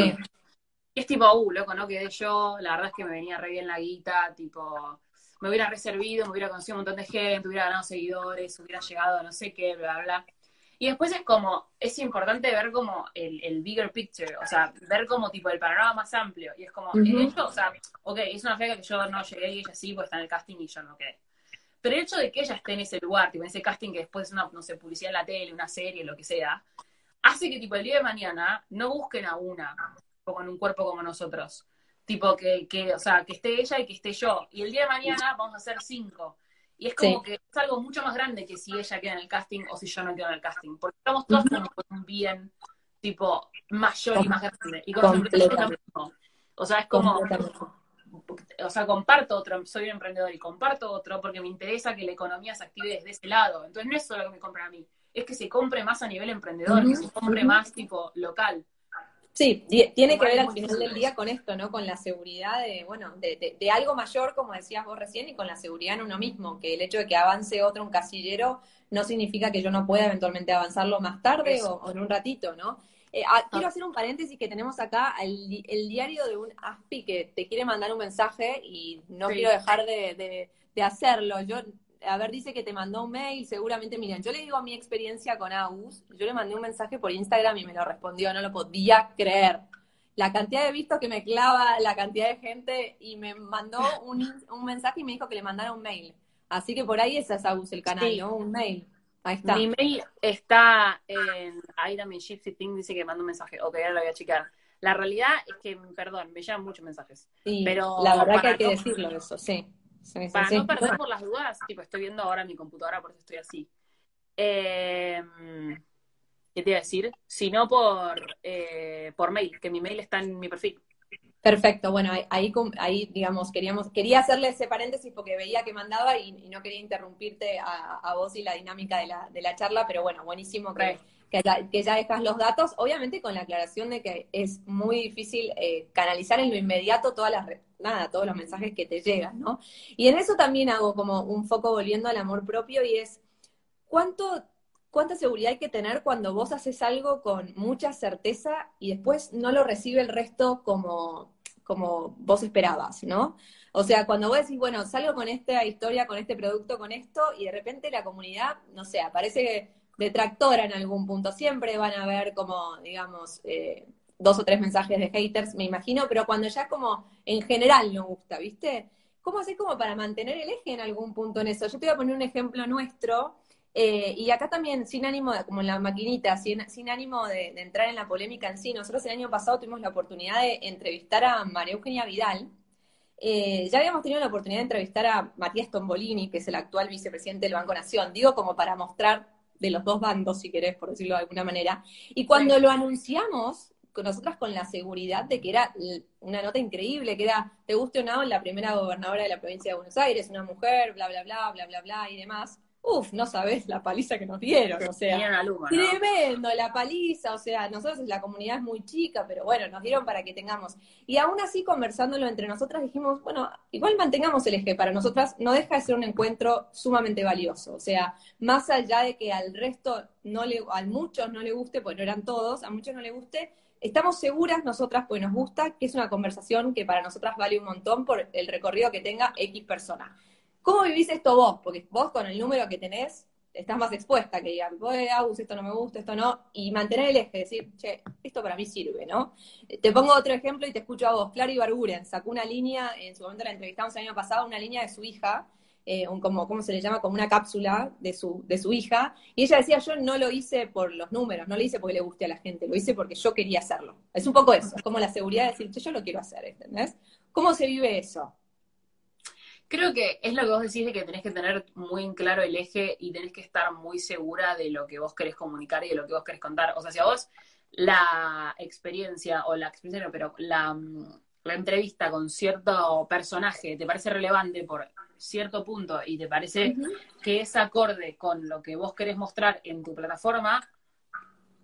y es tipo, uh, loco, no quedé yo, la verdad es que me venía re bien la guita, tipo, me hubiera reservido, me hubiera conocido un montón de gente, hubiera ganado seguidores, hubiera llegado a no sé qué, bla, bla. Y después es como, es importante ver como el, bigger picture, o sea, ver como tipo el panorama más amplio. Y es como, el hecho, o sea, ok, es una fea que yo no llegué y ella sí, pues está en el casting y yo no quedé. Pero el hecho de que ella esté en ese lugar, tipo en ese casting que después es una, no sé, publicidad en la tele, una serie, lo que sea, hace que tipo el día de mañana no busquen a una, con un cuerpo como nosotros. Tipo, que, que, o sea, que esté ella y que esté yo. Y el día de mañana vamos a ser cinco. Y es como que es algo mucho más grande que si ella queda en el casting o si yo no quedo en el casting. Porque estamos todos con un bien, tipo, mayor y más grande. Y con O sea, es como. O sea, comparto otro, soy un emprendedor y comparto otro porque me interesa que la economía se active desde ese lado. Entonces no es solo que me compren a mí, es que se compre más a nivel emprendedor, que se compre más tipo local. Sí, tiene que ver al final del día con esto, ¿no? Con la seguridad de, bueno, de, de, algo mayor, como decías vos recién, y con la seguridad en uno mismo, que el hecho de que avance otro, un casillero, no significa que yo no pueda eventualmente avanzarlo más tarde o, en un ratito, ¿no? Eh, ah, quiero hacer un paréntesis que tenemos acá el, el, diario de un ASPI que te quiere mandar un mensaje y no quiero dejar de, de hacerlo. Yo a ver, dice que te mandó un mail, seguramente, miren, yo le digo a mi experiencia con Agus, yo le mandé un mensaje por Instagram y me lo respondió, no lo podía creer. La cantidad de vistos que me clava, la cantidad de gente, y me mandó un, mensaje y me dijo que le mandara un mail. Así que por ahí es Agus el canal, ¿no? Un mail. Ahí está. Mi mail está en. Ahí también Gypsy Pink dice que manda un mensaje. Ok, ahora lo voy a checar. La realidad es que, perdón, me llegan muchos mensajes. Sí, pero la verdad que hay que decirlo eso, sí. Para no perder por las dudas, tipo, estoy viendo ahora mi computadora, por eso estoy así. Eh, ¿Qué te iba a decir? Si no por, eh, por mail, que mi mail está en mi perfil. Perfecto, bueno, ahí, ahí, digamos, queríamos, quería hacerle ese paréntesis porque veía que mandaba y, no quería interrumpirte a, vos y la dinámica de la, de la charla, pero bueno, buenísimo que, que, ya, dejas los datos, obviamente con la aclaración de que es muy difícil eh, canalizar en lo inmediato todas las nada, todos los mensajes que te llegan, ¿no? Y en eso también hago como un foco volviendo al amor propio y es cuánto cuánta seguridad hay que tener cuando vos haces algo con mucha certeza y después no lo recibe el resto como, como vos esperabas, ¿no? O sea, cuando vos decís, bueno, salgo con esta historia, con este producto, con esto, y de repente la comunidad, no sé, aparece detractora en algún punto. Siempre van a haber como, digamos, eh, dos o tres mensajes de haters, me imagino, pero cuando ya como en general no gusta, ¿viste? ¿Cómo haces como para mantener el eje en algún punto en eso? Yo te voy a poner un ejemplo nuestro, eh, y acá también, sin ánimo, de, como en la maquinita, sin, sin ánimo de, entrar en la polémica en sí, nosotros el año pasado tuvimos la oportunidad de entrevistar a María Eugenia Vidal. Eh, ya habíamos tenido la oportunidad de entrevistar a Matías Tombolini, que es el actual vicepresidente del Banco Nación, digo como para mostrar de los dos bandos, si querés, por decirlo de alguna manera. Y cuando lo anunciamos, nosotras con la seguridad de que era una nota increíble, que era, te guste o no, la primera gobernadora de la provincia de Buenos Aires, una mujer, bla, bla, bla, bla, bla, bla, y demás. Uf, no sabes la paliza que nos dieron, o sea, tremendo la paliza, o sea, nosotros la comunidad es muy chica, pero bueno, nos dieron para que tengamos. Y aún así, conversándolo entre nosotras, dijimos, bueno, igual mantengamos el eje, para nosotras no deja de ser un encuentro sumamente valioso, o sea, más allá de que al resto no le, a muchos no le guste, pues no eran todos, a muchos no le guste, estamos seguras nosotras, pues nos gusta, que es una conversación que para nosotras vale un montón por el recorrido que tenga X persona. ¿Cómo vivís esto vos? Porque vos con el número que tenés estás más expuesta que digan, voy Agus, esto no me gusta, esto no, y mantener el eje, decir, che, esto para mí sirve, ¿no? Te pongo otro ejemplo y te escucho a vos. Clara Ibarguren sacó una línea, en su momento la entrevistamos el año pasado, una línea de su hija, eh, un, como, ¿cómo se le llama? Como una cápsula de su, de su hija, y ella decía, yo no lo hice por los números, no lo hice porque le guste a la gente, lo hice porque yo quería hacerlo. Es un poco eso, como la seguridad de decir, yo lo quiero hacer, ¿entendés? ¿Cómo se vive eso? Creo que es lo que vos decís de que tenés que tener muy en claro el eje y tenés que estar muy segura de lo que vos querés comunicar y de lo que vos querés contar. O sea, si a vos la experiencia, o la experiencia, no, pero la, la entrevista con cierto personaje te parece relevante por cierto punto y te parece que es acorde con lo que vos querés mostrar en tu plataforma,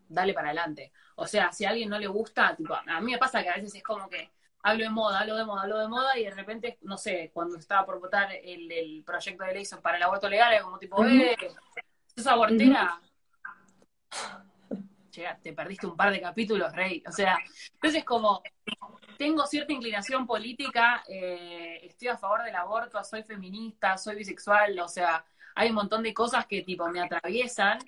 dale para adelante. O sea, si a alguien no le gusta, tipo, a mí me pasa que a veces es como que hablo de moda, hablo de moda, hablo de moda, y de repente, no sé, cuando estaba por votar el, proyecto de ley para el aborto legal, era como tipo, eh, sos abortera. te perdiste un par de capítulos, Rey. O sea, entonces como, tengo cierta inclinación política, eh, estoy a favor del aborto, soy feminista, soy bisexual, o sea, hay un montón de cosas que tipo me atraviesan,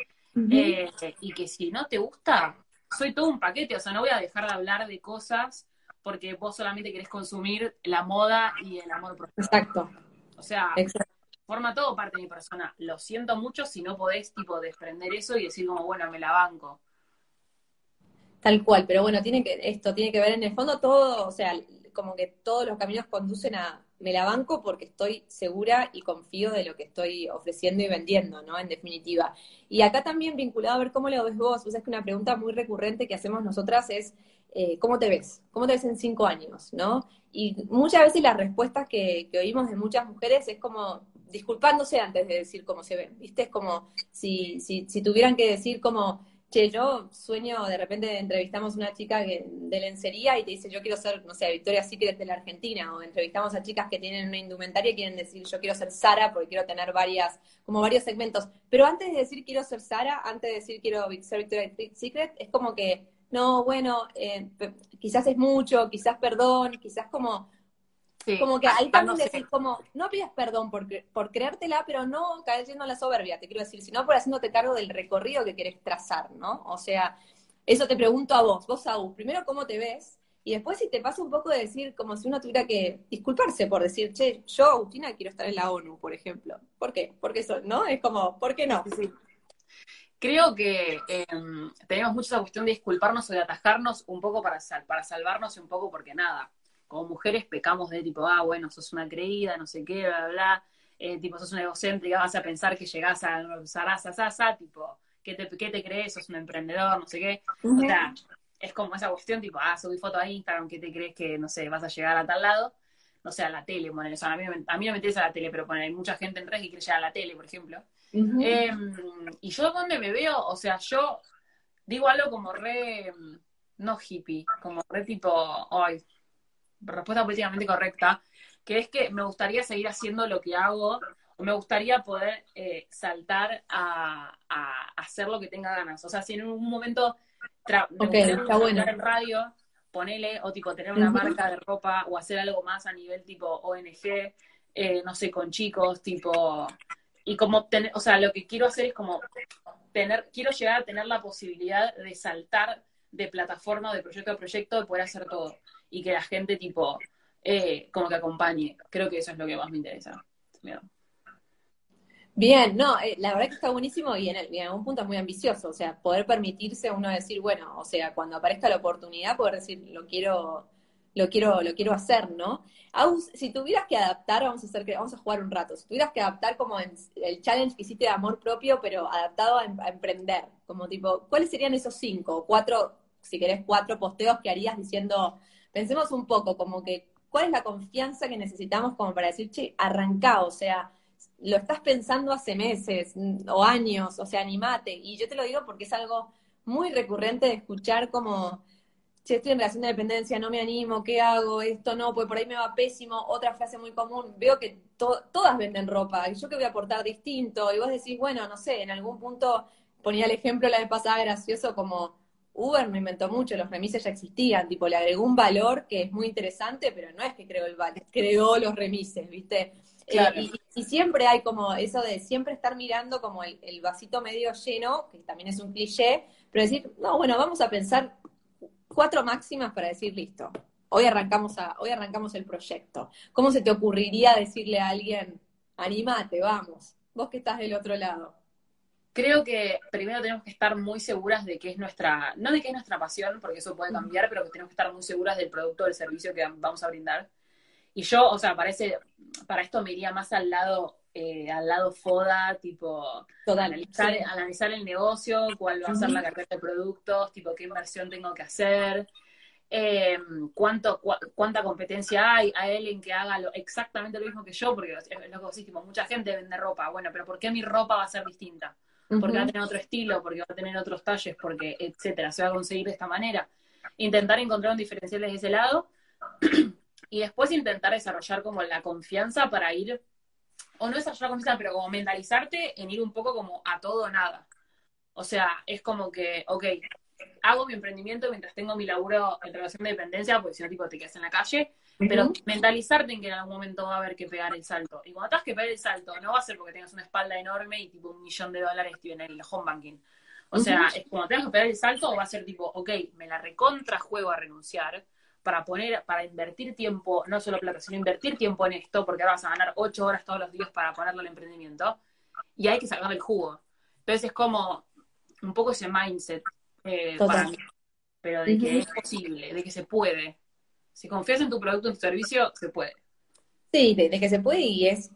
eh, y que si no te gusta, soy todo un paquete, o sea, no voy a dejar de hablar de cosas porque vos solamente querés consumir la moda y el amor propio. Exacto. O sea, forma todo parte de mi persona. Lo siento mucho si no podés, tipo, desprender eso y decir como, bueno, me la banco. Tal cual, pero bueno, tiene que, esto tiene que ver en el fondo todo, o sea, como que todos los caminos conducen a, me la banco porque estoy segura y confío de lo que estoy ofreciendo y vendiendo, ¿no? En definitiva. Y acá también vinculado a ver cómo lo ves vos, es que una pregunta muy recurrente que hacemos nosotras es, eh, ¿cómo te ves? ¿Cómo te ves en cinco años? ¿no? Y muchas veces las respuestas que, oímos de muchas mujeres es como disculpándose antes de decir cómo se ven, ¿viste? Es como si, si, si tuvieran que decir como, che, yo sueño, de repente entrevistamos a una chica de lencería y te dice, yo quiero ser, no sé, Victoria Secret de la Argentina, o entrevistamos a chicas que tienen una indumentaria y quieren decir, yo quiero ser Sara porque quiero tener varias, como varios segmentos. Pero antes de decir quiero ser Sara, antes de decir quiero ser Victoria Secret, es como que no, bueno, eh, quizás es mucho, quizás perdón, quizás como, como que ahí también decís como, no pidas perdón por, por creértela, pero no cayendo en la soberbia, te quiero decir, sino por haciéndote cargo del recorrido que querés trazar, ¿no? O sea, eso te pregunto a vos, vos Saúl, primero cómo te ves, y después si te pasa un poco de decir, como si uno tuviera que disculparse por decir, che, yo, Agustina, quiero estar en la ONU, por ejemplo. ¿Por qué? Porque eso, ¿no? Es como, ¿por qué no? Sí. Creo que em, tenemos mucho esa cuestión de disculparnos o de atajarnos un poco para, para salvarnos un poco porque nada, como mujeres pecamos de tipo, ah, bueno, sos una creída, no sé qué, bla, bla, eh, tipo, sos una egocéntrica, vas a pensar que llegás a Sasa, tipo, ¿qué te, ¿qué te crees? Sos un emprendedor, no sé qué. O sea, es como esa cuestión, tipo, ah, subí foto a Instagram, ¿qué te crees que, no sé, vas a llegar a tal lado? No sé, a la tele, bueno, o sea, a, mí, a mí no me interesa la tele, pero bueno, hay mucha gente en redes que quiere llegar a la tele, por ejemplo. Em, y yo donde me veo, o sea, yo digo algo como re, no hippie, como re tipo, ay, respuesta políticamente correcta, que es que me gustaría seguir haciendo lo que hago, o me gustaría poder eh, saltar a, hacer lo que tenga ganas. O sea, si en un momento okay, está bueno. en radio, ponele, o tipo tener una marca de ropa, o hacer algo más a nivel tipo ONG, eh, no sé, con chicos, tipo y como tener, o sea, lo que quiero hacer es como tener, quiero llegar a tener la posibilidad de saltar de plataforma, de proyecto a proyecto, de poder hacer todo. Y que la gente tipo, eh, como que acompañe. Creo que eso es lo que más me interesa. Bien, no, eh, la verdad que está buenísimo y en, en, algún punto es muy ambicioso, o sea, poder permitirse a uno decir, bueno, o sea, cuando aparezca la oportunidad, poder decir, lo quiero, lo quiero, lo quiero hacer, ¿no? si tuvieras que adaptar, vamos a hacer que, vamos a jugar un rato, si tuvieras que adaptar como el challenge que hiciste de amor propio, pero adaptado em, a, emprender, como tipo, ¿cuáles serían esos cinco, cuatro, si querés, cuatro posteos que harías diciendo, pensemos un poco, como que, ¿cuál es la confianza que necesitamos como para decir, che, arrancá, o sea, lo estás pensando hace meses o años, o sea, animate. Y yo te lo digo porque es algo muy recurrente de escuchar como, che, estoy en relación de dependencia, no me animo, ¿qué hago? Esto no, pues por ahí me va pésimo. Otra frase muy común, veo que todas venden ropa, y yo que voy a aportar distinto. Y vos decís, bueno, no sé, en algún punto ponía el ejemplo la vez pasada gracioso como Uber no inventó mucho, los remises ya existían, tipo le agregó un valor que es muy interesante, pero no es que creó el valor, creó los remises, ¿viste? Eh, y, siempre hay como eso de siempre estar mirando como el, vasito medio lleno, que también es un cliché, pero decir, no, bueno, vamos a pensar cuatro máximas para decir, listo, hoy arrancamos, a, hoy arrancamos el proyecto. ¿Cómo se te ocurriría decirle a alguien, animate, vamos, vos que estás del otro lado? Creo que primero tenemos que estar muy seguras de que es nuestra, no de que es nuestra pasión, porque eso puede cambiar, pero que tenemos que estar muy seguras del producto o del servicio que vamos a brindar. Y yo, o sea, parece, para esto me iría más al lado, eh, al lado FODA, tipo, analizar, analizar el negocio, cuál va a ser la carrera de productos, tipo, qué inversión tengo que hacer, em, cuánto, cuánta competencia hay, a alguien que haga lo, exactamente lo mismo que yo, porque es lo que vos tipo, mucha gente vende ropa, bueno, pero ¿por qué mi ropa va a ser distinta? Porque va a tener otro estilo, porque va a tener otros talles, porque, etcétera, se va a conseguir de esta manera. Intentar encontrar un diferencial desde ese lado y después intentar desarrollar como la confianza para ir, o no desarrollar confianza, pero como mentalizarte en ir un poco como a todo o nada. O sea, es como que, ok, hago mi emprendimiento mientras tengo mi laburo en relación de dependencia, porque si no, tipo, te quedas en la calle, pero mentalizarte en que en algún momento va a haber que pegar el salto. Y cuando tengas que pegar el salto, no va a ser porque tengas una espalda enorme y tipo un millón de dólares en el home banking. O sea, es cuando tengas que pegar el salto, va a ser tipo, ok, me la recontra juego a renunciar, para poner, para invertir tiempo, no solo plata, sino invertir tiempo en esto, porque ahora vas a ganar ocho horas todos los días para ponerlo al emprendimiento, y hay que sacar el jugo. Entonces es como un poco ese mindset eh, para mí, pero de que es posible, de que se puede. Si confías en tu producto o tu servicio, se puede. Sí, de, que se puede y es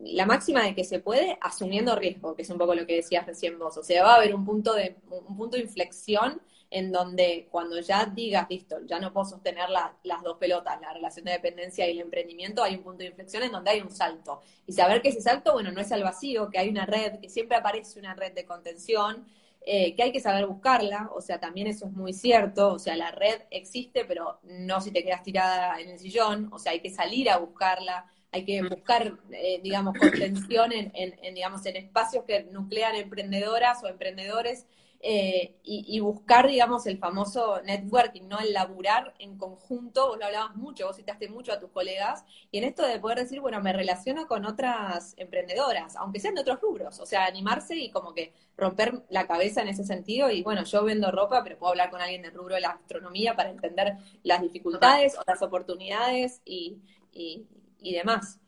la máxima de que se puede asumiendo riesgo, que es un poco lo que decías recién vos. O sea, va a haber un punto de, un punto de inflexión en donde cuando ya digas, listo, ya no puedo sostener las dos pelotas, la relación de dependencia y el emprendimiento, hay un punto de inflexión en donde hay un salto. Y saber que ese salto, bueno, no es al vacío, que hay una red, que siempre aparece una red de contención, eh, que hay que saber buscarla, o sea, también eso es muy cierto, o sea, la red existe, pero no si te quedas tirada en el sillón, o sea, hay que salir a buscarla, hay que buscar, eh, digamos, contención en, en, digamos, en espacios que nuclean emprendedoras o emprendedores eh, y, buscar, digamos, el famoso networking, ¿no? El laburar en conjunto, vos lo hablabas mucho, vos citaste mucho a tus colegas, y en esto de poder decir, bueno, me relaciono con otras emprendedoras, aunque sean de otros rubros, o sea, animarse y como que romper la cabeza en ese sentido, y bueno, yo vendo ropa, pero puedo hablar con alguien del rubro de la gastronomía para entender las dificultades o las oportunidades y, y demás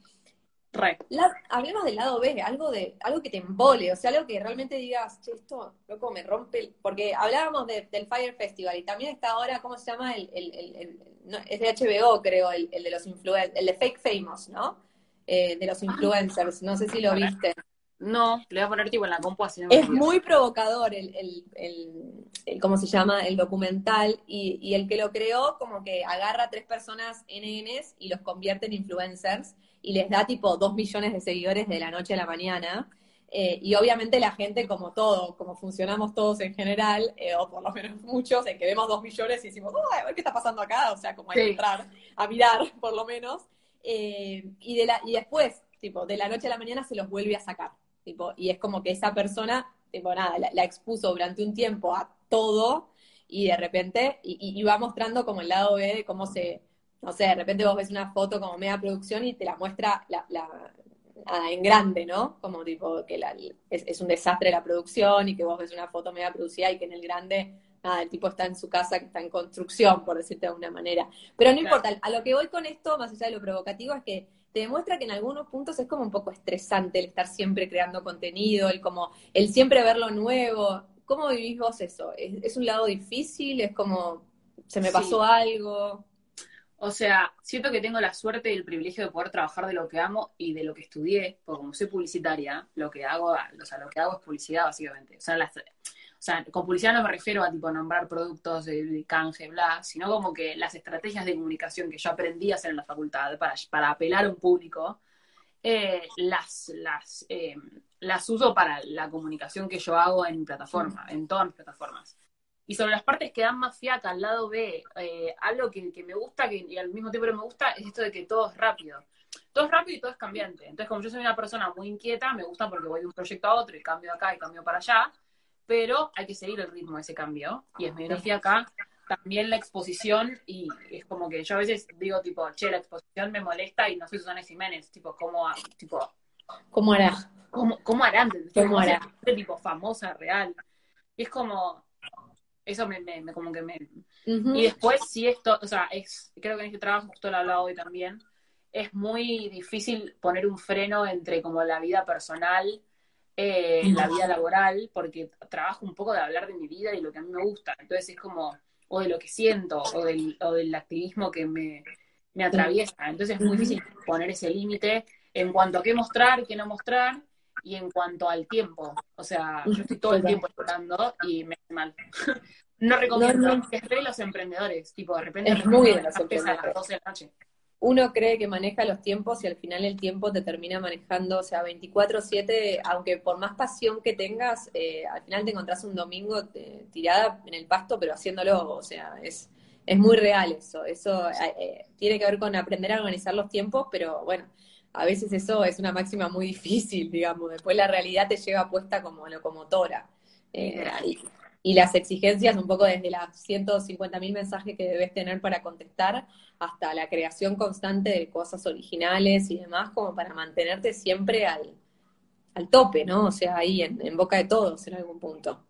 hablemos del lado B, algo de algo que te embole, o sea, algo que realmente digas, che, esto, loco, me rompe, porque hablábamos del Fire Festival y también está ahora, ¿cómo se llama? El, es de HBO, creo, el, de los influencers, el de Fake Famous, ¿no? Eh, de los ah. influencers, no sé si lo viste. No, le voy a poner tipo en la compu así. es muy provocador el, el, ¿cómo se llama? El documental y, y el que lo creó como que agarra a tres personas NNs y los convierte en influencers y les da tipo dos millones de seguidores de la noche a la mañana. Eh, y obviamente la gente, como todo, como funcionamos todos en general, eh, o por lo menos muchos, en que vemos dos millones y decimos, a ver qué está pasando acá, o sea, como hay que entrar a mirar, por lo menos. Eh, y, de la, y después, tipo, de la noche a la mañana se los vuelve a sacar. Tipo, y es como que esa persona, tipo, nada, la, expuso durante un tiempo a todo y de repente, y, y, va mostrando como el lado B de cómo se, no sé, de repente vos ves una foto como media producción y te la muestra la, en grande, ¿no? Como tipo que es, un desastre la producción y que vos ves una foto media producida y que en el grande, nada, el tipo está en su casa que está en construcción, por decirte de alguna manera. Pero no importa, a lo que voy con esto, más allá de lo provocativo, es que te demuestra que en algunos puntos es como un poco estresante el estar siempre creando contenido, el como, el siempre ver lo nuevo. ¿Cómo vivís vos eso? ¿Es, un lado difícil? ¿Es como, se me pasó algo? O sea, siento que tengo la suerte y el privilegio de poder trabajar de lo que amo y de lo que estudié, porque como soy publicitaria, lo que hago, o sea, lo que hago es publicidad básicamente. O sea, o sea, con publicidad no me refiero a tipo nombrar productos de canje, bla, sino como que las estrategias de comunicación que yo aprendí a hacer en la facultad para, para apelar a un público, eh, las, las, eh, las uso para la comunicación que yo hago en mi plataforma, en todas mis plataformas. Y sobre las partes que dan más fiaca al lado B, eh, algo que, me gusta que, y al mismo tiempo no me gusta es esto de que todo es rápido. Todo es rápido y todo es cambiante. Entonces, como yo soy una persona muy inquieta, me gusta porque voy de un proyecto a otro y cambio acá y cambio para allá, pero hay que seguir el ritmo de ese cambio. Y es medio fiaca también la exposición y es como que yo a veces digo tipo, che, la exposición me molesta y no soy Susana Jiménez, tipo, ¿cómo, tipo, ¿Cómo hará? ¿Cómo, cómo harán? ¿Cómo hará? Tipo, famosa, real. Y es como, eso me, me, como que me... Y después, si esto, o sea, es, creo que en este trabajo, justo lo he hablado hoy también, es muy difícil poner un freno entre como la vida personal, eh, la vida laboral, porque trabajo un poco de hablar de mi vida y lo que a mí me gusta. Entonces es como, o de lo que siento, o del, o del activismo que me, me atraviesa. Entonces es muy difícil poner ese límite en cuanto a qué mostrar, qué no mostrar, y en cuanto al tiempo. O sea, yo estoy todo el tiempo esperando y me hace mal. no recomiendo que es los emprendedores, tipo, de repente es muy de los a las 12 de la noche. Uno cree que maneja los tiempos y al final el tiempo te termina manejando, o sea, 24/7, aunque por más pasión que tengas, eh, al final te encontrás un domingo eh, tirada en el pasto, pero haciéndolo, o sea, es, es muy real eso. Eso eh, tiene que ver con aprender a organizar los tiempos, pero bueno, a veces eso es una máxima muy difícil, digamos. Después la realidad te lleva puesta como locomotora. Eh, y, las exigencias, un poco desde las 150 mil mensajes que debes tener para contestar, hasta la creación constante de cosas originales y demás, como para mantenerte siempre al, al tope, ¿no? O sea, ahí en, en boca de todos en algún punto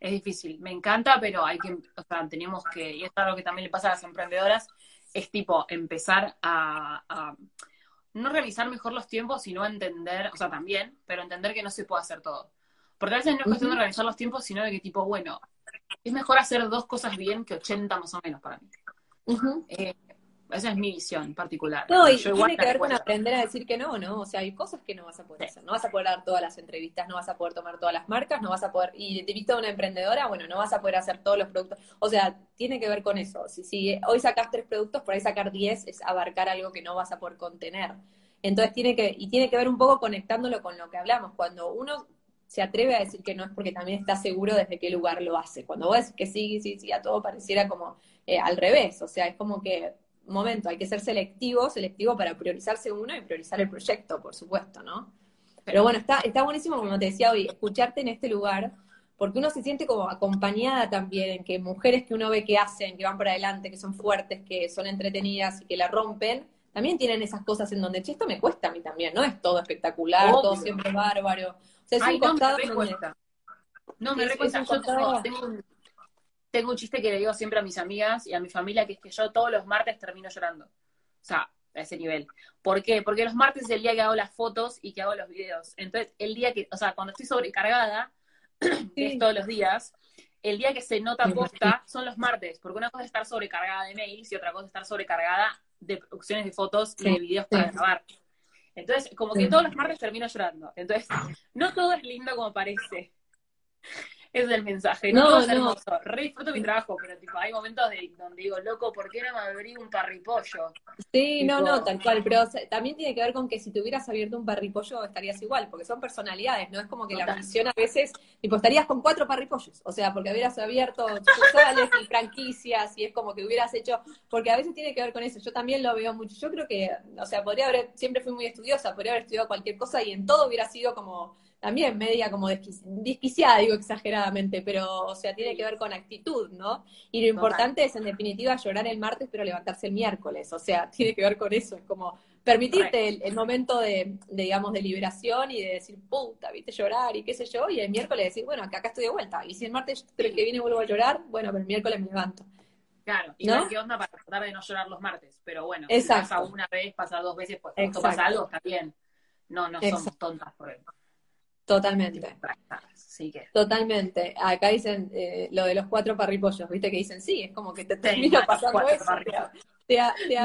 es difícil. Me encanta, pero hay que, o sea, tenemos que, y esto es algo que también le pasa a las emprendedoras, es tipo empezar a, no realizar mejor los tiempos, sino entender, o sea, también, pero entender que no se puede hacer todo. Porque a veces no es cuestión de realizar los tiempos, sino de que tipo, bueno, es mejor hacer dos cosas bien que 80 más o menos para mí. Esa es mi visión particular. No, y tiene que ver con aprender a decir que no, ¿no? O sea, hay cosas que no vas a poder hacer. No vas a poder dar todas las entrevistas, no vas a poder tomar todas las marcas, no vas a poder. Y te viste a una emprendedora, bueno, no vas a poder hacer todos los productos. O sea, tiene que ver con eso. Si, si hoy sacas tres productos, por ahí sacar diez es abarcar algo que no vas a poder contener. Entonces tiene que, y tiene que ver un poco conectándolo con lo que hablamos. Cuando uno se atreve a decir que no es porque también está seguro desde qué lugar lo hace. Cuando vos decís que sí, sí, sí, a todo pareciera como eh, al revés. O sea, es como que momento, hay que ser selectivo, selectivo para priorizarse uno y priorizar el proyecto, por supuesto, ¿no? Pero bueno, está, está buenísimo, como te decía hoy, escucharte en este lugar, porque uno se siente como acompañada también, que mujeres que uno ve que hacen, que van para adelante, que son fuertes, que son entretenidas y que la rompen, también tienen esas cosas en donde, che, esto me cuesta a mí también, no es todo espectacular, todo siempre bárbaro. O sea, es un costado no, me No, me recuesta. Yo tengo, un, tengo un chiste que le digo siempre a mis amigas y a mi familia, que es que yo todos los martes termino llorando. O sea, a ese nivel. ¿Por qué? Porque los martes es el día que hago las fotos y que hago los videos. Entonces, el día que, o sea, cuando estoy sobrecargada, que es todos los días, el día que se nota posta son los martes, porque una cosa es estar sobrecargada de mails y otra cosa es estar sobrecargada de producciones de fotos y de videos para grabar. Entonces, como que todos los martes termino llorando. Entonces, no todo es lindo como parece es el mensaje. No, no, hermoso. Re disfruto mi trabajo, pero tipo, hay momentos de, donde digo, loco, ¿por qué no me abrí un parripollo? Sí, no, no, tal cual. Pero también tiene que ver con que si te hubieras abierto un parripollo estarías igual, porque son personalidades, ¿no? Es como que la misión a veces, tipo, estarías con cuatro parripollos. O sea, porque hubieras abierto sucursales y franquicias y es como que hubieras hecho, porque a veces tiene que ver con eso. Yo también lo veo mucho. Yo creo que, o sea, podría haber, siempre fui muy estudiosa, podría haber estudiado cualquier cosa y en todo hubiera sido como también media como desquiciada, digo exageradamente, pero o sea, tiene que ver con actitud, ¿no? Y lo importante es en definitiva llorar el martes pero levantarse el miércoles, o sea, tiene que ver con eso, es como permitirte el, momento de, digamos, de liberación y de decir, puta, viste llorar y qué sé yo, y el miércoles decir, bueno, acá, acá estoy de vuelta, y si el martes el que viene vuelvo a llorar, bueno, pero el miércoles me levanto. Claro, y ¿No? qué onda para tratar de no llorar los martes, pero bueno, si pasa una vez, pasa dos veces, pues esto pasa algo, está bien. No, no somos tontas por eso. Totalmente. Totalmente. Acá dicen eh, lo de los cuatro parripollos, ¿viste? Que dicen, sí, es como que te termina pasando eso. Te, te,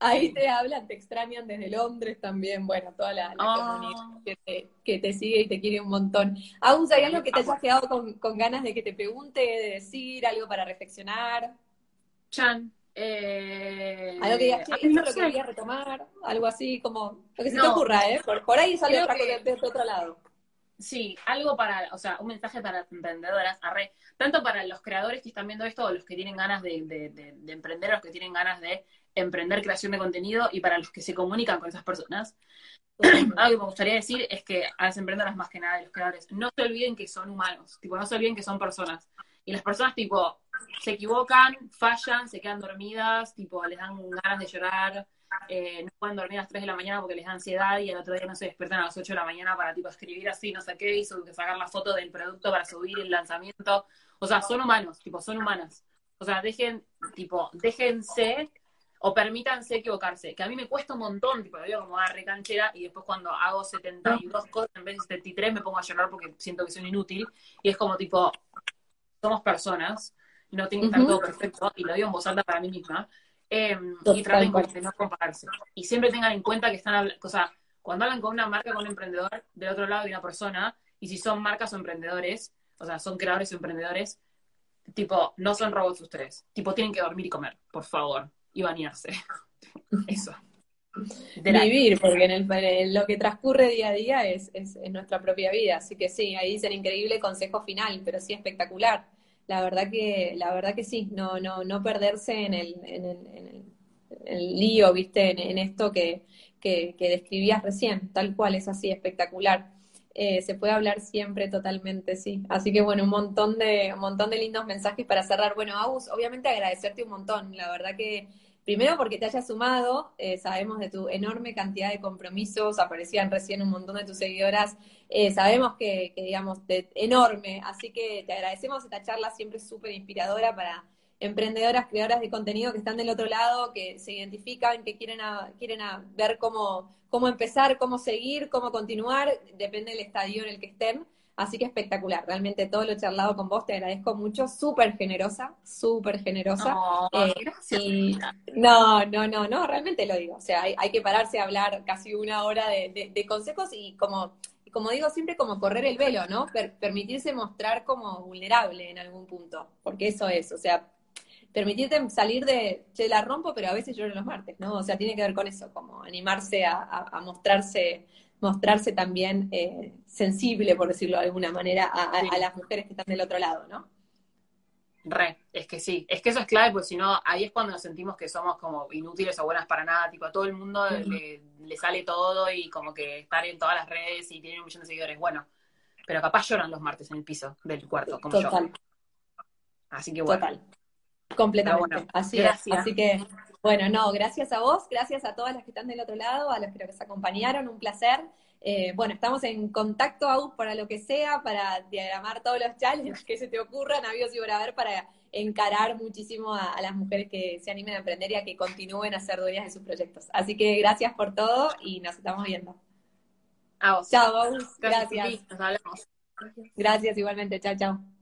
ahí, te hablan, te extrañan desde Londres también, bueno, toda la, ah. comunidad que te, sigue y te quiere un montón. ¿Aún hay algo que te hayas quedado con, ganas de que te pregunte, de decir, algo para reflexionar? Chan, Eh, algo que digas, che, no lo que quería retomar, algo así como, lo que se te ocurra, ¿eh? Por, por ahí sale otra que- cosa desde otro lado. Sí, algo para, o sea, un mensaje para las emprendedoras, arre, tanto para los creadores que están viendo esto, o los que tienen ganas de, de, de- de emprender, los que tienen ganas de emprender creación de contenido, y para los que se comunican con esas personas. Algo que me gustaría decir es que a las emprendedoras más que nada, y los creadores, no se olviden que son humanos, tipo, no se olviden que son personas. Y las personas, tipo, se equivocan, fallan, se quedan dormidas, tipo, les dan ganas de llorar, eh, no pueden dormir a las 3 de la mañana porque les da ansiedad y al otro día no se despiertan a las 8 de la mañana para tipo escribir así, no sé qué, y sacar la foto del producto para subir el lanzamiento. O sea, son humanos, tipo, son humanas. O sea, dejen, tipo, déjense o permítanse equivocarse, que a mí me cuesta un montón, tipo, digo como a recanchera y después cuando hago 72 cosas en vez de 73 me pongo a llorar porque siento que soy inútil y es como tipo, somos personas no tiene que estar todo perfecto y lo digo en voz alta para mí misma eh, y traten de no compararse. Y siempre tengan en cuenta que están hablando, o sea, cuando hablan con una marca, con un emprendedor, del otro lado hay una persona, y si son marcas o emprendedores, o sea, son creadores o emprendedores, tipo, no son robots ustedes. Tipo, tienen que dormir y comer, por favor, y bañarse. Eso. Vivir, porque en, el, en lo que transcurre día a día es, es, es nuestra propia vida. Así que sí, ahí dicen increíble consejo final, pero sí espectacular. La verdad que, la verdad que sí, no, no, no perderse en el, en el, en el, el lío, viste, en, en esto que, que, que describías recién, tal cual, es así, espectacular. Eh, se puede hablar siempre totalmente, sí. Así que bueno, un montón de, un montón de lindos mensajes para cerrar. Bueno, Agus, obviamente agradecerte un montón. La verdad que Primero porque te hayas sumado, eh, sabemos de tu enorme cantidad de compromisos, aparecían recién un montón de tus seguidoras, eh, sabemos que, digamos, enorme, así que te agradecemos esta charla siempre súper inspiradora para emprendedoras, creadoras de contenido que están del otro lado, que se identifican, que quieren, a, quieren a ver cómo, cómo empezar, cómo seguir, cómo continuar, depende del estadio en el que estén. Así que espectacular, realmente todo lo charlado con vos te agradezco mucho, súper generosa, súper generosa. Oh, Eh, gracias. y no, no, no, no, realmente lo digo. O sea, hay, hay que pararse a hablar casi una hora de, de- de consejos y como, como digo siempre, como correr el velo, ¿no? Per- permitirse mostrar como vulnerable en algún punto, porque eso es, o sea, permitirte salir de, che, la rompo, pero a veces lloro los martes, ¿no? O sea, tiene que ver con eso, como animarse a, a- a mostrarse, mostrarse también eh, sensible, por decirlo de alguna manera, a, a- Sí. a las mujeres que están del otro lado, ¿no? Re, es que sí, es que eso es clave, porque si no, ahí es cuando nos sentimos que somos como inútiles o buenas para nada, tipo a todo el mundo le, le sale todo y como que estar en todas las redes y tienen un millón de seguidores, bueno, pero capaz lloran los martes en el piso del cuarto, como yo. Total. Así que bueno, Total. Completamente. Bueno, así gracias. es. Así que, bueno, no, gracias a vos, gracias a todas las que están del otro lado, a los que nos acompañaron, un placer. Eh, bueno, estamos en contacto, Agus, para lo que sea, para diagramar todos los challenges que se te ocurran, habidos y por haber, para encarar muchísimo a, a las mujeres que se animen a emprender y a que continúen a ser dueñas de sus proyectos. Así que gracias por todo y nos estamos viendo. a vos. Chao, Agus. Gracias, Gracias. Gracias igualmente. Chao, chao.